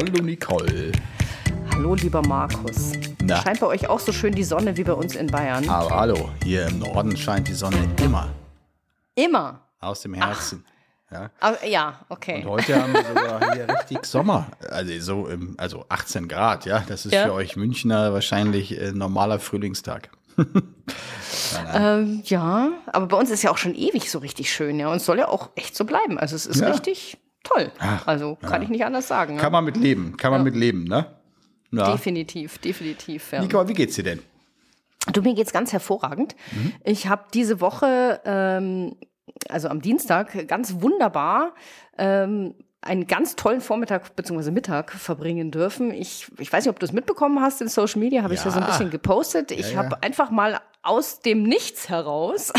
Hallo Nicole. Hallo, lieber Markus. Na? Scheint bei euch auch so schön die Sonne wie bei uns in Bayern? Aber hallo, hier im Norden scheint die Sonne immer Immer. aus dem Herzen. Ja. Ah, ja, okay. Und heute haben wir sogar hier richtig Sommer. Also so im, also 18 Grad, ja. Das ist Ja. für euch Münchner wahrscheinlich äh, normaler Frühlingstag. Ähm, ja, aber bei uns ist ja auch schon ewig so richtig schön, ja. Und es soll ja auch echt so bleiben. Also es ist Ja. richtig toll. Ach, also kann ich nicht anders sagen. Ja. Kann man mit leben, kann man mit leben, ne? Ja. Definitiv, definitiv. Ja. Nicole, wie geht's dir denn? Du, mir geht's ganz hervorragend. Ich habe diese Woche, ähm, also am Dienstag, ganz wunderbar ähm, einen ganz tollen Vormittag bzw. Mittag verbringen dürfen. Ich, ich weiß nicht, ob du es mitbekommen hast in Social Media, habe ich ja so ein Ja. bisschen gepostet. Ich ja. habe einfach mal aus dem Nichts heraus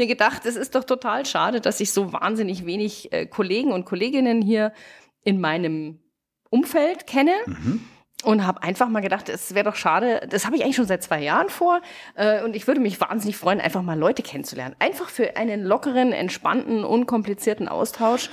mir gedacht, es ist doch total schade, dass ich so wahnsinnig wenig äh, Kollegen und Kolleginnen hier in meinem Umfeld kenne. Und habe einfach mal gedacht, es wäre doch schade, das habe ich eigentlich schon seit zwei Jahren vor. Äh, und ich würde mich wahnsinnig freuen, einfach mal Leute kennenzulernen. Einfach für einen lockeren, entspannten, unkomplizierten Austausch.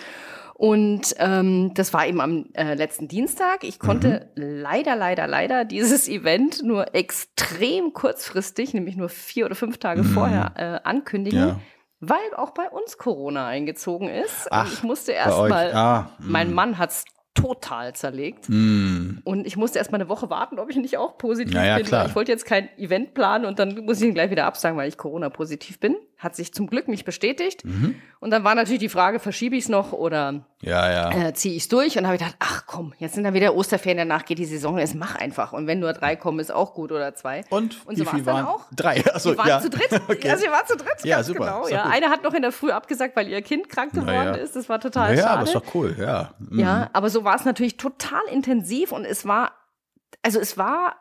Und ähm, das war eben am äh, letzten Dienstag. Ich konnte leider, leider, leider dieses Event nur extrem kurzfristig, nämlich nur vier oder fünf Tage vorher, äh, ankündigen. Ja. Weil auch bei uns Corona eingezogen ist. Ach, und ich musste bei erst euch. mal, Ah, mein Mann hat's total zerlegt. Hm. Und ich musste erst mal eine Woche warten, ob ich nicht auch positiv Ja, ja, bin. klar. Ich wollte jetzt kein Event planen und dann muss ich ihn gleich wieder absagen, weil ich Corona-positiv bin. Hat sich zum Glück nicht bestätigt. Mhm. Und dann war natürlich die Frage, verschiebe ich es noch oder Ja, ja. äh, ziehe ich es durch? Und habe ich gedacht, ach komm, jetzt sind dann wieder Osterferien, danach geht die Saison, jetzt mach einfach. Und wenn nur drei kommen, ist auch gut oder zwei. Und, Und wie so viel war's dann auch. Drei. Achso, Wir waren ja. zu dritt. Okay. Also wir waren zu dritt, Ja, super. genau. Ja, eine hat noch in der Früh abgesagt, weil ihr Kind krank geworden ja. ist. Das war total ja, schade. aber ist doch cool, ja. Mhm. Ja, aber so war es natürlich total intensiv und es war, also es war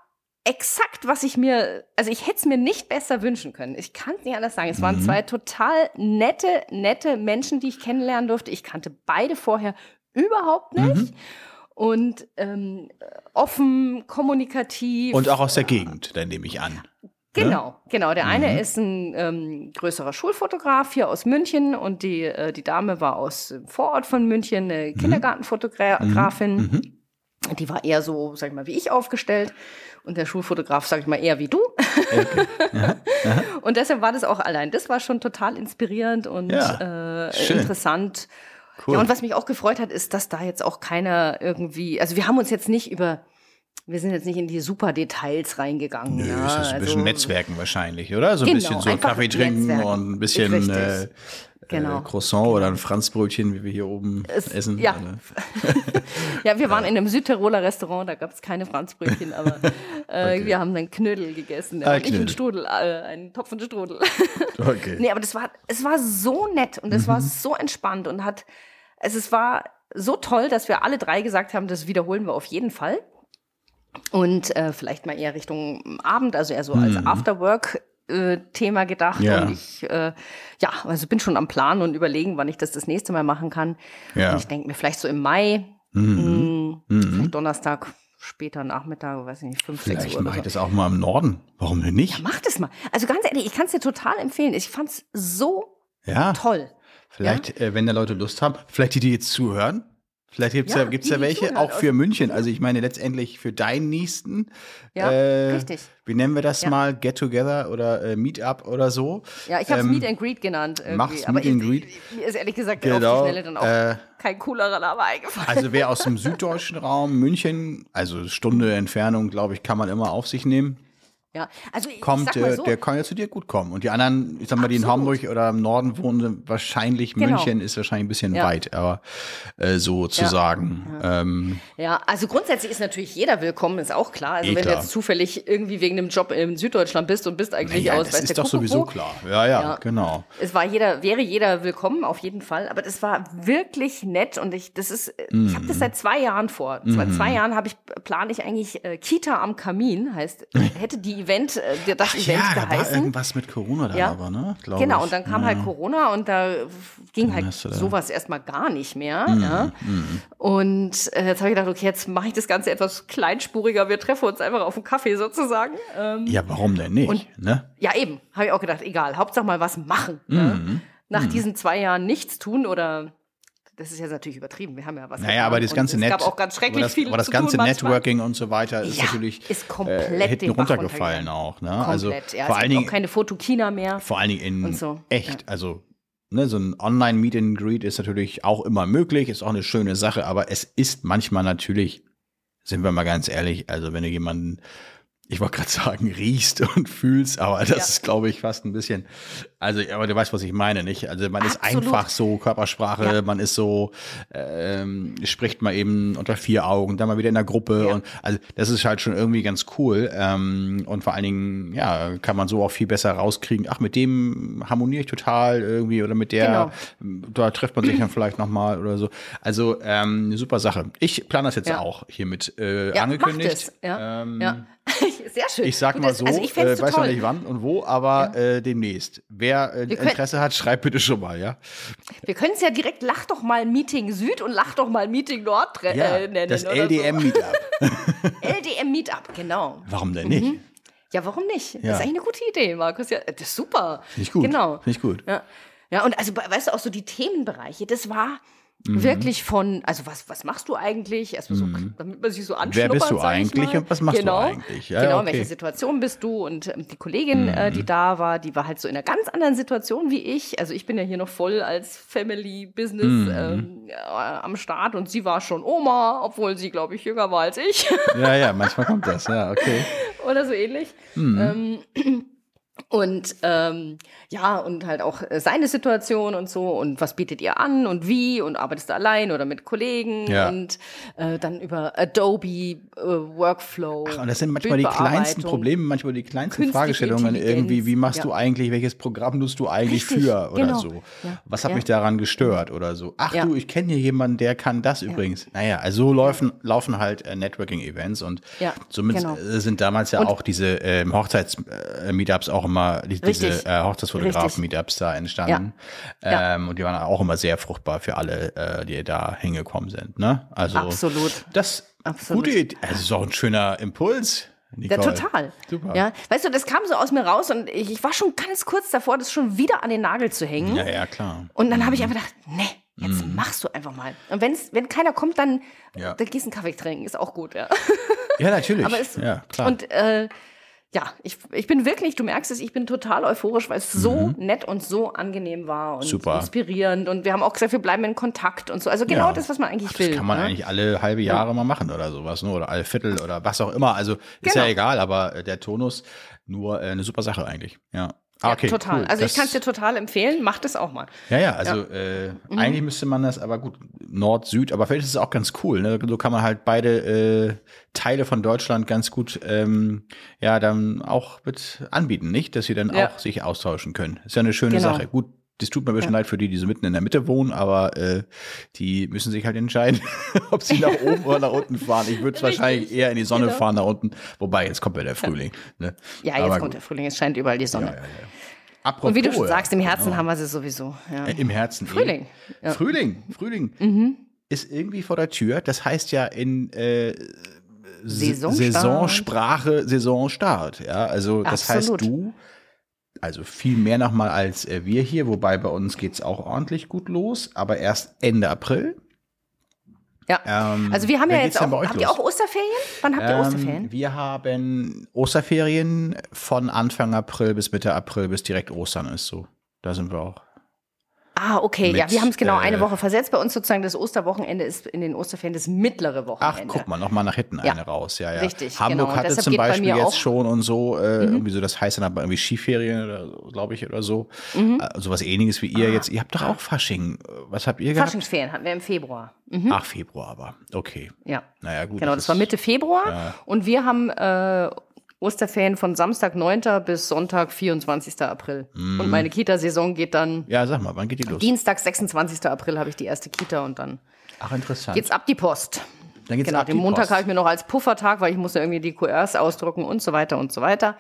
exakt, was ich mir, also ich hätte es mir nicht besser wünschen können. Ich kann es nicht anders sagen. Es Mhm. waren zwei total nette, nette Menschen, die ich kennenlernen durfte. Ich kannte beide vorher überhaupt Mhm. nicht. Und ähm, offen, kommunikativ. Und auch aus der Gegend, dann nehme ich an. Genau, genau. Der Mhm. eine ist ein ähm, größerer Schulfotograf hier aus München und die, äh, die Dame war aus dem Vorort von München, eine Mhm. Kindergartenfotografin. Die war eher so, sag ich mal, wie ich aufgestellt. Und der Schulfotograf, sag ich mal, eher wie du. und deshalb war das auch allein. Das war schon total inspirierend und Ja, äh, interessant. Cool. Ja, und was mich auch gefreut hat, ist, dass da jetzt auch keiner irgendwie, also wir haben uns jetzt nicht über, wir sind jetzt nicht in die super Details reingegangen. Nö, ja, ist das ein bisschen also- Netzwerken wahrscheinlich, oder? So ein Genau, bisschen so Kaffee trinken Netzwerken. und ein bisschen Richtig. äh, Genau. äh, Croissant oder ein Franzbrötchen, wie wir hier oben Es- essen. ja. Ja, wir waren in einem Südtiroler Restaurant, da gab es keine Franzbrötchen, aber äh, wir haben dann Knödel gegessen. Ah, und ich einen. Strudel, äh, einen Topf und Strudel. Okay. nee, aber das war, es war so nett und es war so entspannt und hat, es, es war so toll, dass wir alle drei gesagt haben, das wiederholen wir auf jeden Fall. Und äh, vielleicht mal eher Richtung Abend, also eher so als Afterwork. äh, Thema gedacht Ja. und ich äh, ja also bin schon am Plan und überlegen, wann ich das das nächste Mal machen kann. Ja. Und ich denke mir vielleicht so im Mai, Mhm. mh, vielleicht Donnerstag, später Nachmittag, weiß ich nicht, fünf, sechs Vielleicht Uhr. mache Oder ich das auch mal im Norden. Warum denn nicht? Mach das mal. Also ganz ehrlich, ich kann es dir total empfehlen. Ich fand's so Ja, toll. vielleicht, äh, wenn da Leute Lust haben, vielleicht die, die jetzt zuhören. Vielleicht gibt's ja, Ja, gibt's die, ja welche, auch für München. Also ich meine letztendlich für deinen Nächsten. Ja, äh, richtig. Wie nennen wir das Ja. mal? Get Together oder äh, Meetup oder so. Ja, ich habe es Ähm, Meet and Greet genannt. Irgendwie. mach's Aber Meet and ich- Greet. Mir ist ehrlich gesagt auf Genau, die Schnelle dann auch äh, kein coolerer Name eingefallen. Also wer aus dem süddeutschen Raum, München, also Stunde Entfernung, glaube ich, kann man immer auf sich nehmen. Ja, also ich Kommt, mal äh, so, der kann ja zu dir gut kommen. Und die anderen, ich sag mal, die in Absolut. Hamburg oder im Norden wohnen, sind wahrscheinlich Genau. München ist wahrscheinlich ein bisschen Ja. weit, aber äh, so zu Ja. sagen. Ähm, Ja, also grundsätzlich ist natürlich jeder willkommen, ist auch klar. Also Eh wenn klar. du jetzt zufällig irgendwie wegen einem Job in Süddeutschland bist und bist eigentlich ja, aus, das ist doch Kuckuck sowieso wo. klar. Ja, ja, Ja. genau. Es war jeder, wäre jeder willkommen, auf jeden Fall. Aber das war wirklich nett und ich, das ist, ich habe das seit zwei Jahren vor. Seit zwei Jahren habe ich, plane ich eigentlich äh, Kita am Kamin, heißt, hätte die Event, äh, das Event ja, da war geheißen. irgendwas mit Corona da Ja. aber, ne? Glaub Genau, ich. und dann kam ja. halt Corona und da ging halt hast du da- sowas erstmal gar nicht mehr. Mhm, ja. Und äh, jetzt habe ich gedacht, okay, jetzt mache ich das Ganze etwas kleinspuriger. Wir treffen uns einfach auf einen Kaffee sozusagen. Ähm, Ja, warum denn nicht? Und- ne? ja, eben, habe ich auch gedacht, egal, Hauptsache mal was machen. Mhm. Ne? Nach diesen zwei Jahren nichts tun oder das ist jetzt natürlich übertrieben. Wir haben ja was. Naja, aber das ganze Net, Es gab auch ganz schrecklich aber das, viel aber das ganze tun manchmal. Networking und so weiter ist Ja, natürlich ist komplett äh, hinten runtergefallen auch. Ne? Also Komplett, ja. vor es allen gibt auch Dingen keine Fotokina mehr. vor allen Dingen in so, echt, also ne, so ein Online-Meet and Greet ist natürlich auch immer möglich, ist auch eine schöne Sache, aber es ist manchmal natürlich, sind wir mal ganz ehrlich, also wenn du jemanden, ich wollte gerade sagen, riechst und fühlst, aber das Ja. ist, glaube ich, fast ein bisschen, also, aber du weißt, was ich meine, nicht? Also man ist Absolut. einfach so Körpersprache, Ja. man ist so, ähm, spricht mal eben unter vier Augen, dann mal wieder in der Gruppe Ja. und also das ist halt schon irgendwie ganz cool ähm, und vor allen Dingen, ja, kann man so auch viel besser rauskriegen, ach, mit dem harmoniere ich total irgendwie oder mit der, da trifft man sich dann vielleicht nochmal oder so. Also ähm, eine super Sache. Ich plane das jetzt Ja. auch hiermit äh, Ja, angekündigt. macht es. Ja, Ähm, ja. Sehr schön. Ich sag Und mal so, also ich äh, weiß noch nicht wann und wo, aber äh, demnächst. Wer äh, Wir können- Interesse hat, schreibt bitte schon mal, ja? Wir können es ja direkt Lach doch mal Meeting Süd und Lach doch mal Meeting Nord Ja, äh, nennen. das LDM-Meetup. So. LDM Meetup, genau. Warum denn nicht? Ja, warum nicht? Ja. Das ist eigentlich eine gute Idee, Markus. Ja, das ist super. Ich gut. Genau. Ich gut. Ja. ja, und also, weißt du, auch so die Themenbereiche, das war Mhm. wirklich von, also was, was machst du eigentlich? Erstmal so, damit man sich so anschnuppert, Mhm. bist du eigentlich und was machst du genau. eigentlich? Ja, genau, okay. in welcher Situation bist du? Und ähm, die Kollegin, äh, Mhm. die da war, die war halt so in einer ganz anderen Situation wie ich. Also ich bin ja hier noch voll als Family Business Mhm. ähm, äh, am Start und sie war schon Oma, obwohl sie, glaube ich, jünger war als ich. Ja, ja, manchmal kommt das, ja, okay. oder so ähnlich. Mhm. Ähm, und ähm, ja, und halt auch äh, seine Situation und so und was bietet ihr an und wie und arbeitest du allein oder mit Kollegen Ja. und äh, dann über Adobe äh, Workflow. Und das sind manchmal die kleinsten. Probleme, manchmal die kleinsten Künstliche Fragestellungen irgendwie, wie machst Ja. du eigentlich, welches Programm nutzt du eigentlich Richtig, für oder genau. so? Ja. Was hat mich daran gestört oder so? Ach du, ich kenne hier jemanden, der kann das übrigens. Naja, also so laufen, laufen halt äh, Networking-Events und somit genau. äh, sind damals ja Und- auch diese ähm, Hochzeits-Meetups auch immer, die, diese äh, Hochzeitsfotografen-Meetups da entstanden. Ja. Ähm, und die waren auch immer sehr fruchtbar für alle, äh, die da hingekommen sind. Ne? Also Absolut. das Absolut. gute Idee. Also ist auch ein schöner Impuls. Ja, total. Super. Ja, weißt du, das kam so aus mir raus und ich, ich war schon ganz kurz davor, das schon wieder an den Nagel zu hängen. Ja, ja, klar. Und dann habe ich einfach gedacht, nee, jetzt machst du einfach mal. Und wenn's, wenn keiner kommt, dann, Ja. dann gehst du einen Kaffee trinken, ist auch gut, ja. Ja, natürlich. Aber es, ja, klar. Und äh, ja, ich, ich bin wirklich, du merkst es, ich bin total euphorisch, weil es so nett und so angenehm war und Mhm. Super. inspirierend. Und wir haben auch gesagt, wir bleiben in Kontakt und so. Also genau Ja. das, was man eigentlich das will. kann man ne? eigentlich alle halbe Jahre mal machen oder sowas, ne? oder alle Viertel oder was auch immer. Also ist Genau. ja egal, aber äh, der Tonus nur äh, eine super Sache eigentlich. Ja. Ah, Ja, okay, total. Cool. Also ich Das- kann es dir total empfehlen, mach das auch mal. Ja, ja, also Äh, Mhm. eigentlich müsste man das, aber gut, Nord, Süd, aber vielleicht ist es auch ganz cool. Ne? So kann man halt beide äh, Teile von Deutschland ganz gut ähm, ja dann auch mit anbieten, nicht? Dass sie dann Ja. auch sich austauschen können. Ist ja eine schöne Genau. Sache. Gut, das tut mir ein bisschen leid für die, die so mitten in der Mitte wohnen, aber äh, die müssen sich halt entscheiden, ob sie nach oben oder nach unten fahren. Ich würde wahrscheinlich eher in die Sonne Genau. fahren nach unten, wobei jetzt kommt ja der Frühling. Ne? Ja, jetzt Aber kommt der Frühling, es scheint überall die Sonne. Ja, ja, ja. Apropos, Und wie du schon sagst, im Herzen genau. haben wir sie sowieso. Ja. Äh, Im Herzen. eh. Frühling, ja. Mhm. Frühling, Frühling. Ist irgendwie vor der Tür. Das heißt ja in äh, Saisonstart. Saisonsprache Saisonstart. Ja, also das Absolut. heißt du, also viel mehr nochmal als äh, wir hier, wobei bei uns geht's auch ordentlich gut los, aber erst Ende April. Ja. Ähm, also wir haben ja jetzt auch, habt ihr auch Osterferien? Wann habt ihr Ähm, Osterferien? Wir haben Osterferien von Anfang April bis Mitte April bis direkt Ostern ist so. Da sind wir auch. Ah, okay. ja, mit, wir haben es genau eine äh, Woche versetzt. Bei uns sozusagen das Osterwochenende ist in den Osterferien das mittlere Ach, Wochenende. guck mal, nochmal nach hinten Ja. eine raus. Ja, ja. Richtig, Hamburg genau. hatte Deshalb zum bei Beispiel mir jetzt auch- Mhm. schon und so, äh, irgendwie so, das heißt dann aber irgendwie Skiferien oder glaube ich, oder so. Mhm. Äh, sowas ähnliches wie ihr jetzt. Ihr habt doch auch Fasching. Was habt ihr gehabt? Faschingsferien hatten wir im Februar. Mhm. Ach, Februar aber. Okay. Ja. Naja, gut. Genau, das war Mitte Februar. Und wir haben äh, Osterferien von Samstag 9. bis Sonntag 24. April. Mhm. Und meine Kita-Saison geht dann Ja, sag mal, wann geht die los? Dienstag, 26. April habe ich die erste Kita und dann Ach, interessant. geht's ab die Post. dann geht's Genau, ab den die Montag Post. habe ich mir noch als Puffertag, weil ich muss ja irgendwie die QRs ausdrucken und so weiter und so weiter.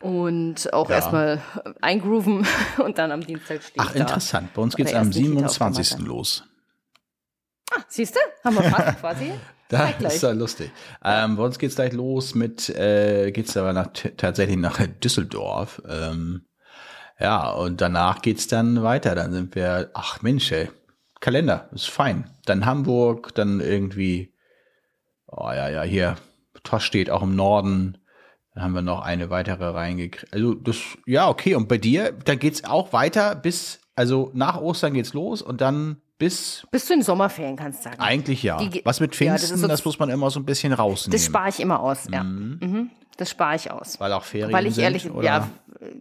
Und auch Ja. erstmal eingrooven und dann am Dienstag steht Ach, interessant. Bei uns geht's am ersten Kita 27. aufgemacht. los. Ah, siehst du? Haben wir fast quasi. Das Zeitgleich. ist ja lustig. Ähm, bei uns geht's gleich los mit, äh, geht's aber nach, tatsächlich nach Düsseldorf. Ähm, ja, und danach geht's dann weiter. Dann sind wir, ach Mensch, ey, Kalender, ist fein. Dann Hamburg, dann irgendwie, oh ja, ja, hier, Tosch steht auch im Norden. Dann haben wir noch eine weitere reingekriegt. Also das, ja, okay. Und bei dir, da geht's auch weiter bis, also nach Ostern geht's los und dann bis. Bis zu den Sommerferien, kannst du sagen. Eigentlich ja. Die, Was mit Pfingsten, ja, das, das, muss man immer so ein bisschen rausnehmen. Das spare ich immer aus, ja. Mhm. Mhm. Das spare ich aus. Weil auch Ferien Weil ich sind, ehrlich, oder? ja,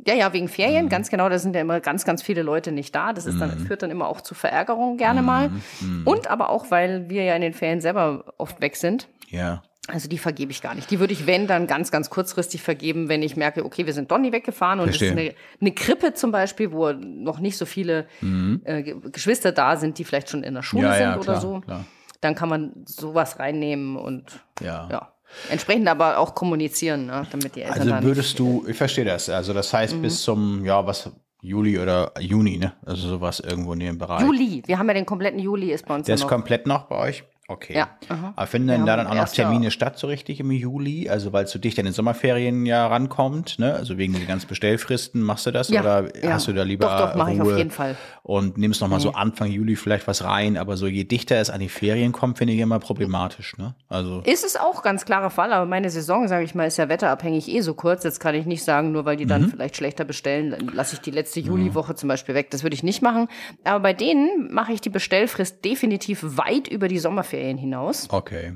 ja, ja, wegen Ferien, mhm. ganz genau. Da sind ja immer ganz, ganz viele Leute nicht da. Das ist dann, mhm. führt dann immer auch zu Verärgerung gerne mal. Mhm. Und aber auch, weil wir ja in den Ferien selber oft weg sind. Ja. Also die vergebe ich gar nicht. Die würde ich, wenn, dann ganz, ganz kurzfristig vergeben, wenn ich merke, okay, wir sind nie weggefahren und es ist eine, eine Krippe zum Beispiel, wo noch nicht so viele mhm. äh, Geschwister da sind, die vielleicht schon in der Schule ja, sind ja, oder klar, so. Klar. Dann kann man sowas reinnehmen und ja. ja. Entsprechend aber auch kommunizieren, ne, damit die Eltern. Also würdest du, ich verstehe das, also das heißt mhm. bis zum, ja, was, Juli oder Juni, ne? Also sowas irgendwo in dem Bereich. Juli, wir haben ja den kompletten Juli ist bei uns. Der ist noch. komplett noch bei euch? Okay. Ja. Aha. Aber finden denn da dann auch noch Termine Jahr. statt, so richtig im Juli? Also weil es zu dicht an den Sommerferien ja rankommt, ne? Also wegen den ganzen Bestellfristen, machst du das? Ja, oder ja. hast du da lieber doch, doch, mach ich auf jeden Fall. Und nimmst nochmal mhm. so Anfang Juli vielleicht was rein, aber so je dichter es an die Ferien kommt, finde ich immer problematisch, ne? Also. Ist es auch ganz klarer Fall, aber meine Saison, sage ich mal, ist ja wetterabhängig eh so kurz. Jetzt kann ich nicht sagen, nur weil die dann mhm. vielleicht schlechter bestellen, dann lasse ich die letzte Juliwoche mhm. zum Beispiel weg. Das würde ich nicht machen. Aber bei denen mache ich die Bestellfrist definitiv weit über die Sommerferien hinaus. Okay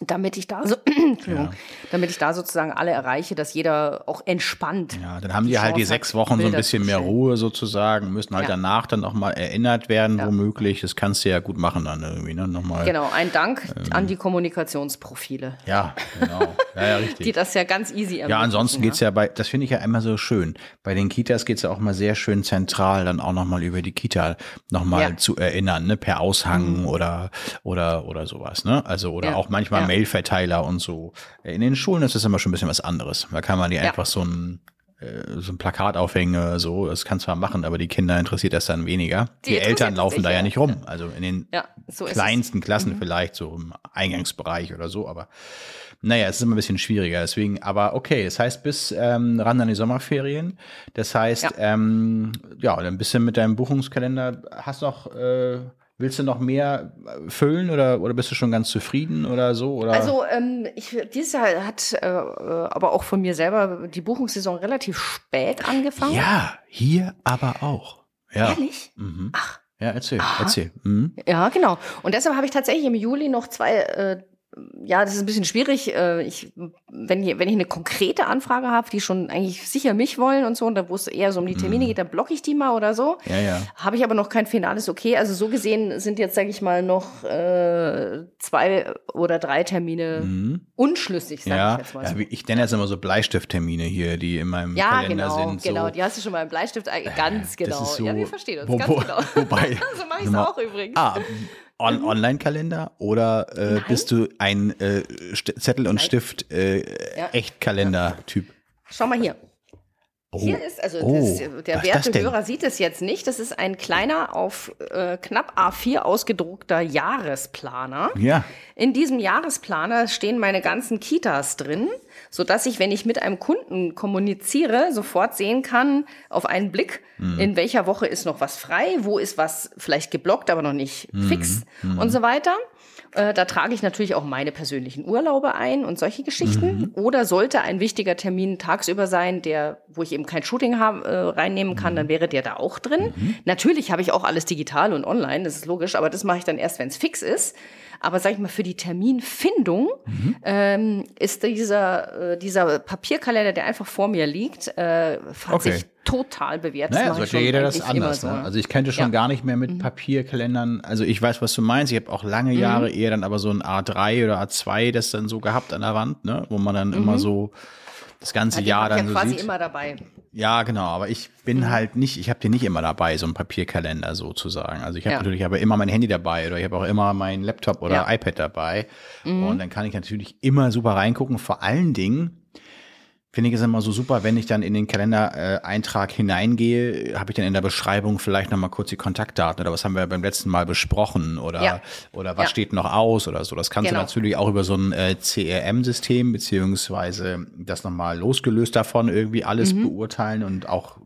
damit ich da so, ja. damit ich da sozusagen alle erreiche, dass jeder auch entspannt. Ja, dann haben die, die halt die sechs Wochen so ein bisschen mehr Ruhe sozusagen, müssen halt ja. danach dann auch mal erinnert werden, ja. womöglich. Das kannst du ja gut machen dann irgendwie, ne? Nochmal. Genau, ein Dank ähm, an die Kommunikationsprofile. Ja, genau. Ja, ja, richtig. die das ja ganz easy Ja, ansonsten geht's ja bei, das finde ich ja immer so schön. Bei den Kitas geht's ja auch mal sehr schön zentral, dann auch nochmal über die Kita nochmal zu erinnern, ne? Per Aushang mhm. oder, oder, oder sowas, ne? Also, oder auch manchmal Mailverteiler und so. In den Schulen ist das immer schon ein bisschen was anderes. Da kann man die ja. einfach so ein äh, so ein Plakat aufhängen, so, das kann zwar machen, aber die Kinder interessiert das dann weniger. Die, die Eltern laufen da ja nicht rum, also in den ja, so kleinsten Klassen mhm. vielleicht, so im Eingangsbereich oder so, aber naja, es ist immer ein bisschen schwieriger, deswegen, aber okay, das heißt bis ähm, ran an die Sommerferien, das heißt, ja, ähm, ja bist du mit deinem Buchungskalender, hast noch äh, Willst du noch mehr äh, füllen oder, oder bist du schon ganz zufrieden oder so? Oder? Also ähm, ich, dieses Jahr hat äh, aber auch von mir selber die Buchungssaison relativ spät angefangen. Ja, hier aber auch. Ja. Ehrlich? Mhm. Ach. Ja, erzähl, Aha. erzähl. Mhm. Ja, genau. Und deshalb habe ich tatsächlich im Juli noch zwei äh, ja, das ist ein bisschen schwierig. Äh, ich, wenn, ich, wenn ich eine konkrete Anfrage habe, die schon eigentlich sicher mich wollen und so, und da wo es eher so um die Termine mhm. geht, dann blocke ich die mal oder so. Ja, ja. Habe ich aber noch kein finales Okay. Also so gesehen sind jetzt, sage ich mal, noch äh, zwei oder drei Termine mhm. unschlüssig, sage ja. ich jetzt mal. So. Ja, ich nenne jetzt immer so Bleistifttermine hier, die in meinem ja, Kalender genau, sind. Ja, genau, die hast du schon mal im Bleistift, äh, ganz genau. So, ja, wir verstehen uns, wo, ganz genau. Wobei, so mache ich es auch übrigens. Ah, On mhm. Online-Kalender oder äh, bist du ein äh, Zettel und Nein. Stift äh, ja. Echtkalender-Typ? Schau mal hier. Oh. Hier ist, also oh. das, der werte Hörer sieht es jetzt nicht, das ist ein kleiner auf äh, knapp A4 ausgedruckter Jahresplaner. Ja. In diesem Jahresplaner stehen meine ganzen Kitas drin so dass ich, wenn ich mit einem Kunden kommuniziere, sofort sehen kann, auf einen Blick, mhm. in welcher Woche ist noch was frei, wo ist was vielleicht geblockt, aber noch nicht mhm. fix mhm. und so weiter. Äh, da trage ich natürlich auch meine persönlichen Urlaube ein und solche Geschichten. Mhm. Oder sollte ein wichtiger Termin tagsüber sein, der, wo ich eben kein Shooting haben, äh, reinnehmen kann, dann mhm. wäre der da auch drin. Mhm. Natürlich habe ich auch alles digital und online, das ist logisch, aber das mache ich dann erst, wenn es fix ist. Aber sag ich mal, für die Terminfindung mhm. ähm, ist dieser, äh, dieser Papierkalender, der einfach vor mir liegt, äh, hat okay. sich total bewährt. Naja, sollte jeder das anders. So. Ne? Also ich könnte schon ja. gar nicht mehr mit mhm. Papierkalendern. Also ich weiß, was du meinst. Ich habe auch lange mhm. Jahre eher dann aber so ein A3 oder A2 das dann so gehabt an der Wand, ne, wo man dann immer mhm. so das ganze ja, Jahr dann ja so quasi sieht. immer dabei. Ja, genau, aber ich bin mhm. halt nicht, ich habe den nicht immer dabei, so ein Papierkalender sozusagen. Also ich habe ja. natürlich aber immer mein Handy dabei oder ich habe auch immer mein Laptop oder iPad dabei. Mhm. Und dann kann ich natürlich immer super reingucken. Vor allen Dingen, finde ich es immer so super, wenn ich dann in den Kalendereintrag hineingehe, habe ich dann in der Beschreibung vielleicht nochmal kurz die Kontaktdaten oder was haben wir beim letzten Mal besprochen oder, ja. oder was ja. steht noch aus oder so. Das kannst genau. du natürlich auch über so ein äh, CRM-System beziehungsweise das nochmal losgelöst davon irgendwie alles mhm. beurteilen und auch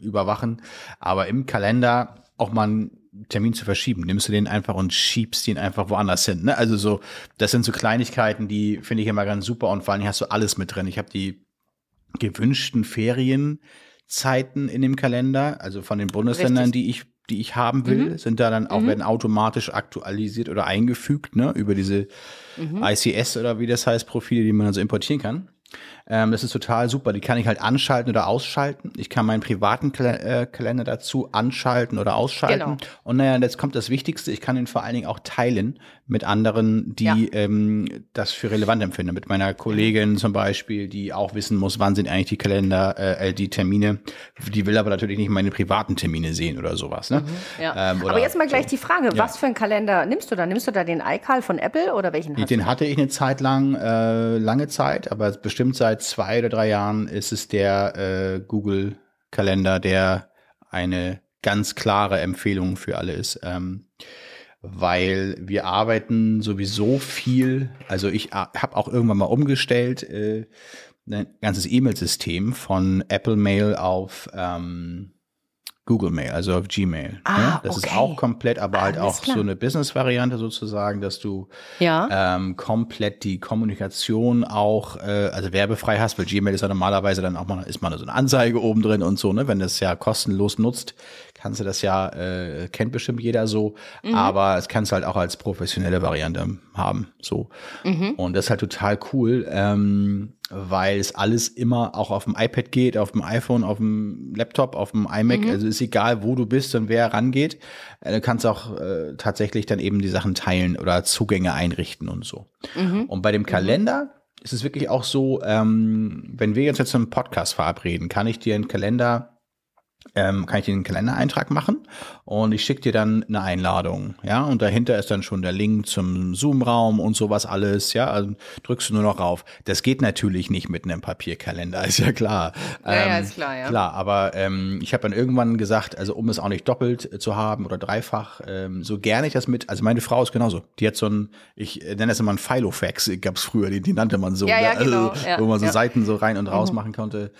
überwachen. Aber im Kalender auch mal Termin zu verschieben. Nimmst du den einfach und schiebst ihn einfach woanders hin. Ne? Also so, das sind so Kleinigkeiten, die finde ich immer ganz super und vor allem hast du alles mit drin. Ich habe die gewünschten Ferienzeiten in dem Kalender, also von den Bundesländern, Richtig. die ich die ich haben will, mhm. sind da dann auch mhm. werden automatisch aktualisiert oder eingefügt, ne, über diese mhm. ICS oder wie das heißt, Profile, die man also importieren kann. Ähm, das ist total super. Die kann ich halt anschalten oder ausschalten. Ich kann meinen privaten Kal äh, Kalender dazu anschalten oder ausschalten. Genau. Und naja, jetzt kommt das Wichtigste. Ich kann ihn vor allen Dingen auch teilen mit anderen, die ja. ähm, das für relevant empfinden. Mit meiner Kollegin zum Beispiel, die auch wissen muss, wann sind eigentlich die Kalender, äh, äh die Termine. Die will aber natürlich nicht meine privaten Termine sehen oder sowas. Ne? Mhm, ja. ähm, aber jetzt mal gleich so. die Frage, ja. was für einen Kalender nimmst du da? Nimmst du da den iCal von Apple oder welchen hast Den du? hatte ich eine Zeit lang, äh, lange Zeit, aber bestimmt seit zwei oder drei Jahren ist es der äh, Google-Kalender, der eine ganz klare Empfehlung für alle ist. Ähm, weil wir arbeiten sowieso viel, also ich äh, habe auch irgendwann mal umgestellt, äh, ein ganzes E-Mail-System von Apple Mail auf ähm, Google Mail, also auf Gmail. Ah, ja, das okay. ist auch komplett, aber halt auch klar. so eine Business-Variante sozusagen, dass du ja. ähm, komplett die Kommunikation auch, äh, also werbefrei hast, weil Gmail ist ja normalerweise dann auch mal, ist mal so eine Anzeige oben drin und so, ne? Wenn du es ja kostenlos nutzt, kannst du das ja, äh, kennt bestimmt jeder so, mhm. aber es kannst du halt auch als professionelle Variante haben. So. Mhm. Und das ist halt total cool. Ähm, weil es alles immer auch auf dem iPad geht, auf dem iPhone, auf dem Laptop, auf dem iMac. Mhm. Also ist egal, wo du bist und wer rangeht. Äh, du kannst auch äh, tatsächlich dann eben die Sachen teilen oder Zugänge einrichten und so. Mhm. Und bei dem Kalender ist es wirklich auch so, ähm, wenn wir jetzt jetzt einen Podcast verabreden, kann ich dir einen Kalender ähm, kann ich dir einen Kalendereintrag machen und ich schicke dir dann eine Einladung, ja, und dahinter ist dann schon der Link zum Zoom-Raum und sowas alles, ja, also drückst du nur noch rauf. Das geht natürlich nicht mit einem Papierkalender, ist ja klar. Ja, ähm, ja ist klar, ja. Klar, aber ähm, ich habe dann irgendwann gesagt, also um es auch nicht doppelt zu haben oder dreifach, ähm, so gerne ich das mit, also meine Frau ist genauso, die hat so ein, ich nenne das immer ein Filofax, gab's früher, die, die nannte man so, ja, ja, ne? genau, also, ja, wo man so Seiten so rein und raus mhm. machen konnte.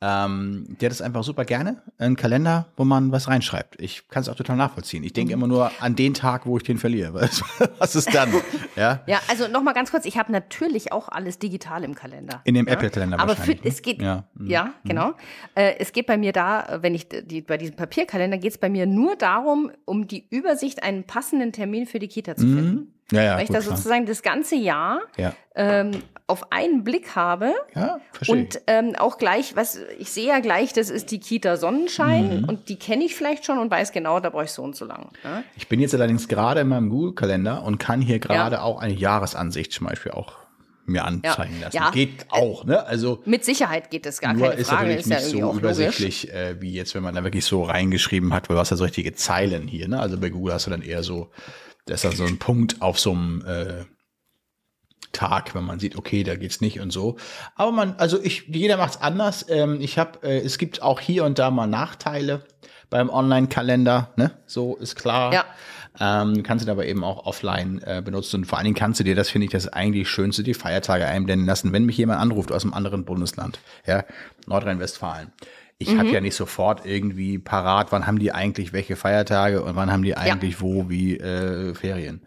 Ähm, der hat es einfach super gerne, ein Kalender, wo man was reinschreibt. Ich kann es auch total nachvollziehen. Ich denke mhm. immer nur an den Tag, wo ich den verliere. Was ist dann? ja, ja also nochmal ganz kurz, ich habe natürlich auch alles digital im Kalender. In dem ja? Apple-Kalender Aber für, es geht, ja, ja mhm. genau. Äh, es geht bei mir da, wenn ich die, bei diesem Papierkalender geht es bei mir nur darum, um die Übersicht, einen passenden Termin für die Kita zu mhm. Ja, ja, Weil ich da sozusagen das ganze Jahr ja. ähm, auf einen Blick habe. Ja, verstehe. Und ähm, auch gleich, was ich sehe ja gleich, das ist die Kita Sonnenschein mhm. und die kenne ich vielleicht schon und weiß genau, da brauche ich so und so lang. Ja? Ich bin jetzt allerdings gerade in meinem Google-Kalender und kann hier gerade ja. auch eine Jahresansicht zum Beispiel auch mir anzeigen ja. lassen. Ja. Geht auch, ne? Also mit Sicherheit geht das gar nur keine ist Frage. Natürlich ist nicht so übersichtlich äh, wie jetzt, wenn man da wirklich so reingeschrieben hat, weil du hast ja so richtige Zeilen hier, ne? Also bei Google hast du dann eher so das ist dann so ein Punkt auf so einem äh, Tag, wenn man sieht, okay, da geht's nicht und so. Aber man, also ich, jeder macht's anders. Ähm, ich habe, äh, es gibt auch hier und da mal Nachteile beim Online-Kalender, ne? So ist klar. Ja. Ähm, kannst du aber eben auch offline äh, benutzen und vor allen Dingen kannst du dir, das finde ich das eigentlich Schönste, die Feiertage einblenden lassen, wenn mich jemand anruft aus einem anderen Bundesland, ja, Nordrhein-Westfalen ich mhm. habe ja nicht sofort irgendwie parat, wann haben die eigentlich welche Feiertage und wann haben die eigentlich ja. wo wie äh, Ferien.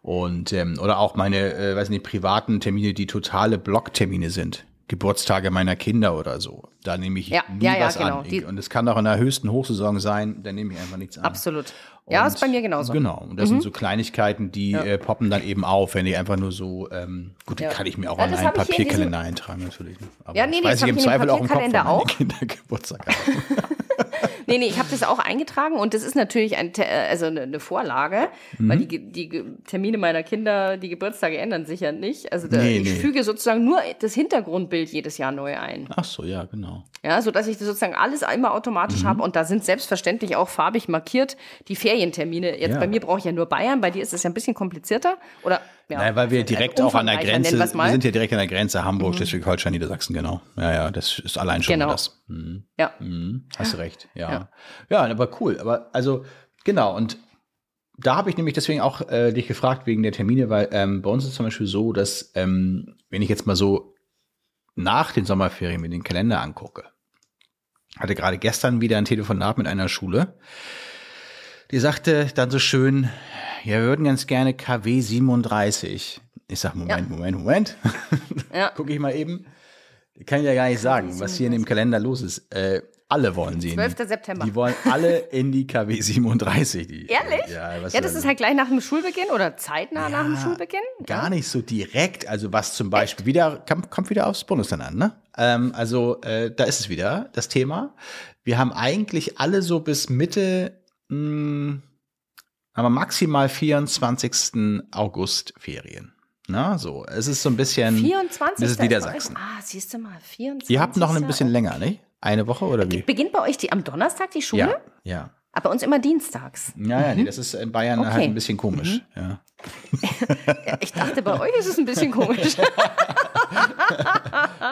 Und ähm, oder auch meine, äh, weiß nicht, privaten Termine, die totale Blocktermine sind. Geburtstage meiner Kinder oder so. Da nehme ich ja, nie ja, was genau. an. Die und es kann auch in der höchsten Hochsaison sein, da nehme ich einfach nichts an. Absolut. Ja, ist bei mir genauso. Genau. Und das mhm. sind so Kleinigkeiten, die ja. äh, poppen dann eben auf, wenn die einfach nur so, ähm, gut, die kann ich mir auch ja, an einen Papierkalender eintragen natürlich. Aber ja, nee, nee, weiß ich im Zweifel auch im Kopf, meine Kinder Geburtstag. nee, nee, ich habe das auch eingetragen und das ist natürlich ein, also eine Vorlage, mhm. weil die, die Termine meiner Kinder, die Geburtstage ändern sich ja nicht. Also da, nee, ich nee. füge sozusagen nur das Hintergrundbild jedes Jahr neu ein. Ach so, ja, genau. Ja, so dass ich das sozusagen alles einmal automatisch mhm. habe und da sind selbstverständlich auch farbig markiert die Ferientermine. Jetzt ja. bei mir brauche ich ja nur Bayern, bei dir ist es ja ein bisschen komplizierter oder ja, Nein, weil wir direkt auch an der Grenze, wir sind ja direkt an der Grenze Hamburg, mhm. Schleswig-Holstein, Niedersachsen, genau. Ja, ja, das ist allein schon genau. das. Mhm. Ja. Mhm. Hast du recht, ja. Ja. Ja, aber cool. Aber also, genau, und da habe ich nämlich deswegen auch äh, dich gefragt wegen der Termine, weil ähm, bei uns ist es zum Beispiel so, dass, ähm, wenn ich jetzt mal so nach den Sommerferien mir den Kalender angucke, hatte gerade gestern wieder ein Telefonat mit einer Schule, die sagte dann so schön, ja, wir würden ganz gerne KW 37. Ich sag, Moment, ja. Moment, Moment. Ja. Guck ich mal eben. Kann ich ja gar nicht sagen, was hier in dem Kalender los ist. Äh, alle wollen sie. 12. In, September. Die wollen alle in die KW 37. Die, Ehrlich? Ja, ja das ist halt gleich nach dem Schulbeginn oder zeitnah ja, nach dem Schulbeginn? Gar nicht so direkt. Also was zum Beispiel Echt? wieder, kommt, kommt wieder aufs Bundesland an, ne? Ähm, also äh, da ist es wieder, das Thema. Wir haben eigentlich alle so bis Mitte, mh, hm, aber maximal 24. August Ferien. Na, so. Es ist so ein bisschen. 24. Das ist Niedersachsen. Ah, siehst du mal, 24. Ihr habt noch ein bisschen länger, nicht? Eine Woche oder wie? Beginnt bei euch die am Donnerstag die Schule? Ja, ja. Aber bei uns immer dienstags. Ja, ja, mhm. nee, das ist in Bayern okay. halt ein bisschen komisch. Mhm. Ja. ich dachte, bei euch ist es ein bisschen komisch.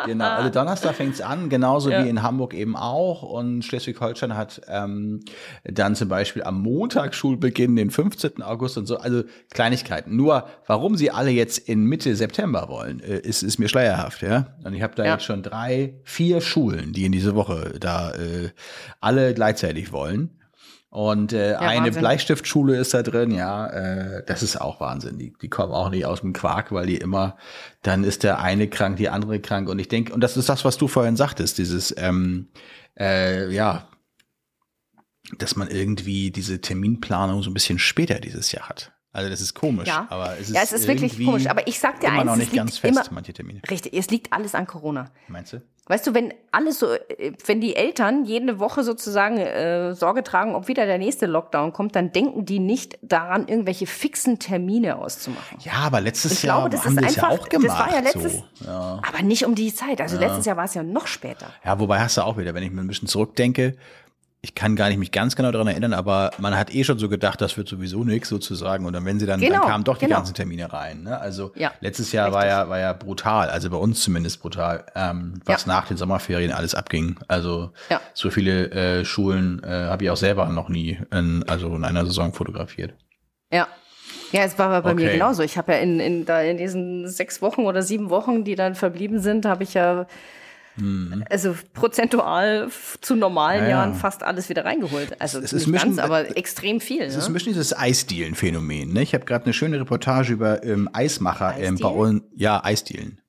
genau, also Donnerstag fängt es an, genauso ja. wie in Hamburg eben auch. Und Schleswig-Holstein hat ähm, dann zum Beispiel am Montag Schulbeginn, den 15. August und so. Also Kleinigkeiten. Nur, warum sie alle jetzt in Mitte September wollen, äh, ist, ist mir schleierhaft. Ja? Und ich habe da ja. jetzt schon drei, vier Schulen, die in diese Woche da äh, alle gleichzeitig wollen. Und äh, ja, eine Wahnsinn. Bleistiftschule ist da drin, ja, äh, das ist auch Wahnsinn. Die, die kommen auch nicht aus dem Quark, weil die immer, dann ist der eine krank, die andere krank. Und ich denke, und das ist das, was du vorhin sagtest, dieses, ähm, äh, ja, dass man irgendwie diese Terminplanung so ein bisschen später dieses Jahr hat. Also das ist komisch, ja. aber es ist, ja, es ist wirklich komisch. Aber ich sag dir immer eins, noch nicht ganz fest, immer, manche Termine. Richtig, es liegt alles an Corona. Meinst du? Weißt du, wenn alles so, wenn die Eltern jede Woche sozusagen äh, Sorge tragen, ob wieder der nächste Lockdown kommt, dann denken die nicht daran, irgendwelche fixen Termine auszumachen. Ja, aber letztes ich Jahr glaube, das haben ist einfach, ja auch gemacht. Das war ja letztes, so. ja. aber nicht um die Zeit. Also ja. letztes Jahr war es ja noch später. Ja, wobei hast du auch wieder, wenn ich mir ein bisschen zurückdenke, ich kann gar nicht mich ganz genau daran erinnern, aber man hat eh schon so gedacht, das wird sowieso nichts sozusagen. Und dann, wenn sie dann, genau, dann kamen doch die genau. ganzen Termine rein. Ne? Also ja, letztes Jahr richtig. war ja, war ja brutal, also bei uns zumindest brutal, ähm, was ja. nach den Sommerferien alles abging. Also ja. so viele äh, Schulen äh, habe ich auch selber noch nie in, also in einer Saison fotografiert. Ja. Ja, es war bei okay. mir genauso. Ich habe ja in, in, da in diesen sechs Wochen oder sieben Wochen, die dann verblieben sind, habe ich ja Mhm. Also prozentual zu normalen ja, ja. Jahren fast alles wieder reingeholt. Also es nicht mischen, ganz, aber äh, extrem viel. Es ne? ist ein bisschen dieses Eisdielen-Phänomen. Ne? Ich habe gerade eine schöne Reportage über ähm, Eismacher ähm, bei uns. Ja, Eisdielen.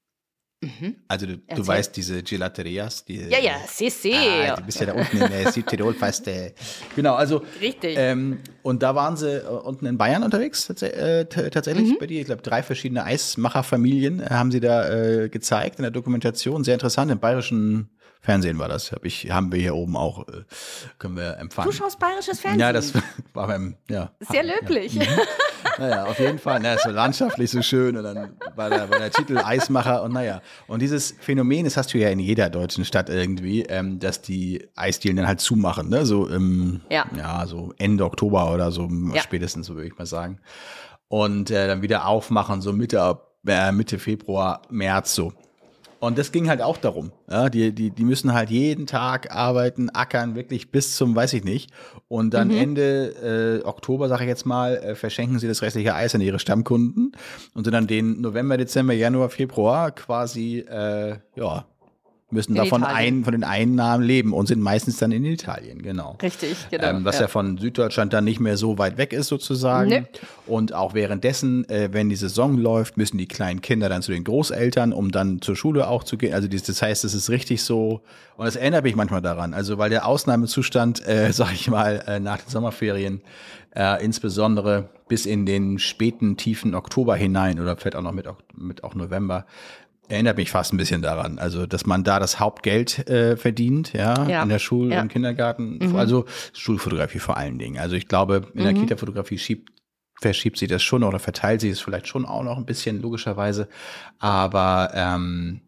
Mhm. Also du, du weißt, diese Gelaterias, die. Ja, ja, si, si. Ah, du bist ja da unten in äh, Südtirol fast. Äh, genau, also. Richtig. Ähm, und da waren sie äh, unten in Bayern unterwegs, tats äh, tatsächlich mhm. bei dir. Ich glaube, drei verschiedene Eismacherfamilien haben sie da äh, gezeigt in der Dokumentation. Sehr interessant, im bayerischen Fernsehen war das, hab ich, haben wir hier oben auch, äh, können wir empfangen. Du schaust bayerisches Fernsehen? Ja, das war beim, ja. Sehr löblich. Ja. naja, auf jeden Fall, na, so landschaftlich so schön und dann war der, war der Titel Eismacher und naja. Und dieses Phänomen, das hast du ja in jeder deutschen Stadt irgendwie, ähm, dass die Eisdielen dann halt zumachen, ne, so im, ja. ja, so Ende Oktober oder so, ja. spätestens, so würde ich mal sagen. Und äh, dann wieder aufmachen, so Mitte, äh, Mitte Februar, März so. Und das ging halt auch darum. Ja, die, die, die müssen halt jeden Tag arbeiten, ackern, wirklich bis zum, weiß ich nicht. Und dann mhm. Ende äh, Oktober, sage ich jetzt mal, äh, verschenken sie das restliche Eis an ihre Stammkunden und sind dann den November, Dezember, Januar, Februar quasi, äh, ja, müssen in davon ein, von den Einnahmen leben und sind meistens dann in Italien, genau. Richtig, genau. Ähm, was ja. ja. von Süddeutschland dann nicht mehr so weit weg ist sozusagen. Nee. Und auch währenddessen, äh, wenn die Saison läuft, müssen die kleinen Kinder dann zu den Großeltern, um dann zur Schule auch zu gehen. Also das heißt, es ist richtig so, und das erinnert mich manchmal daran, also weil der Ausnahmezustand, äh, sag ich mal, äh, nach den Sommerferien, äh, insbesondere bis in den späten, tiefen Oktober hinein oder vielleicht auch noch mit, mit auch November, Erinnert mich fast ein bisschen daran, also dass man da das Hauptgeld äh, verdient, ja, ja. in der Schule, ja. im Kindergarten, mhm. also Schulfotografie vor allen Dingen. Also ich glaube, in der mhm. Kita-Fotografie schiebt verschiebt sie das schon oder verteilt sie es vielleicht schon auch noch ein bisschen, logischerweise. Aber ähm,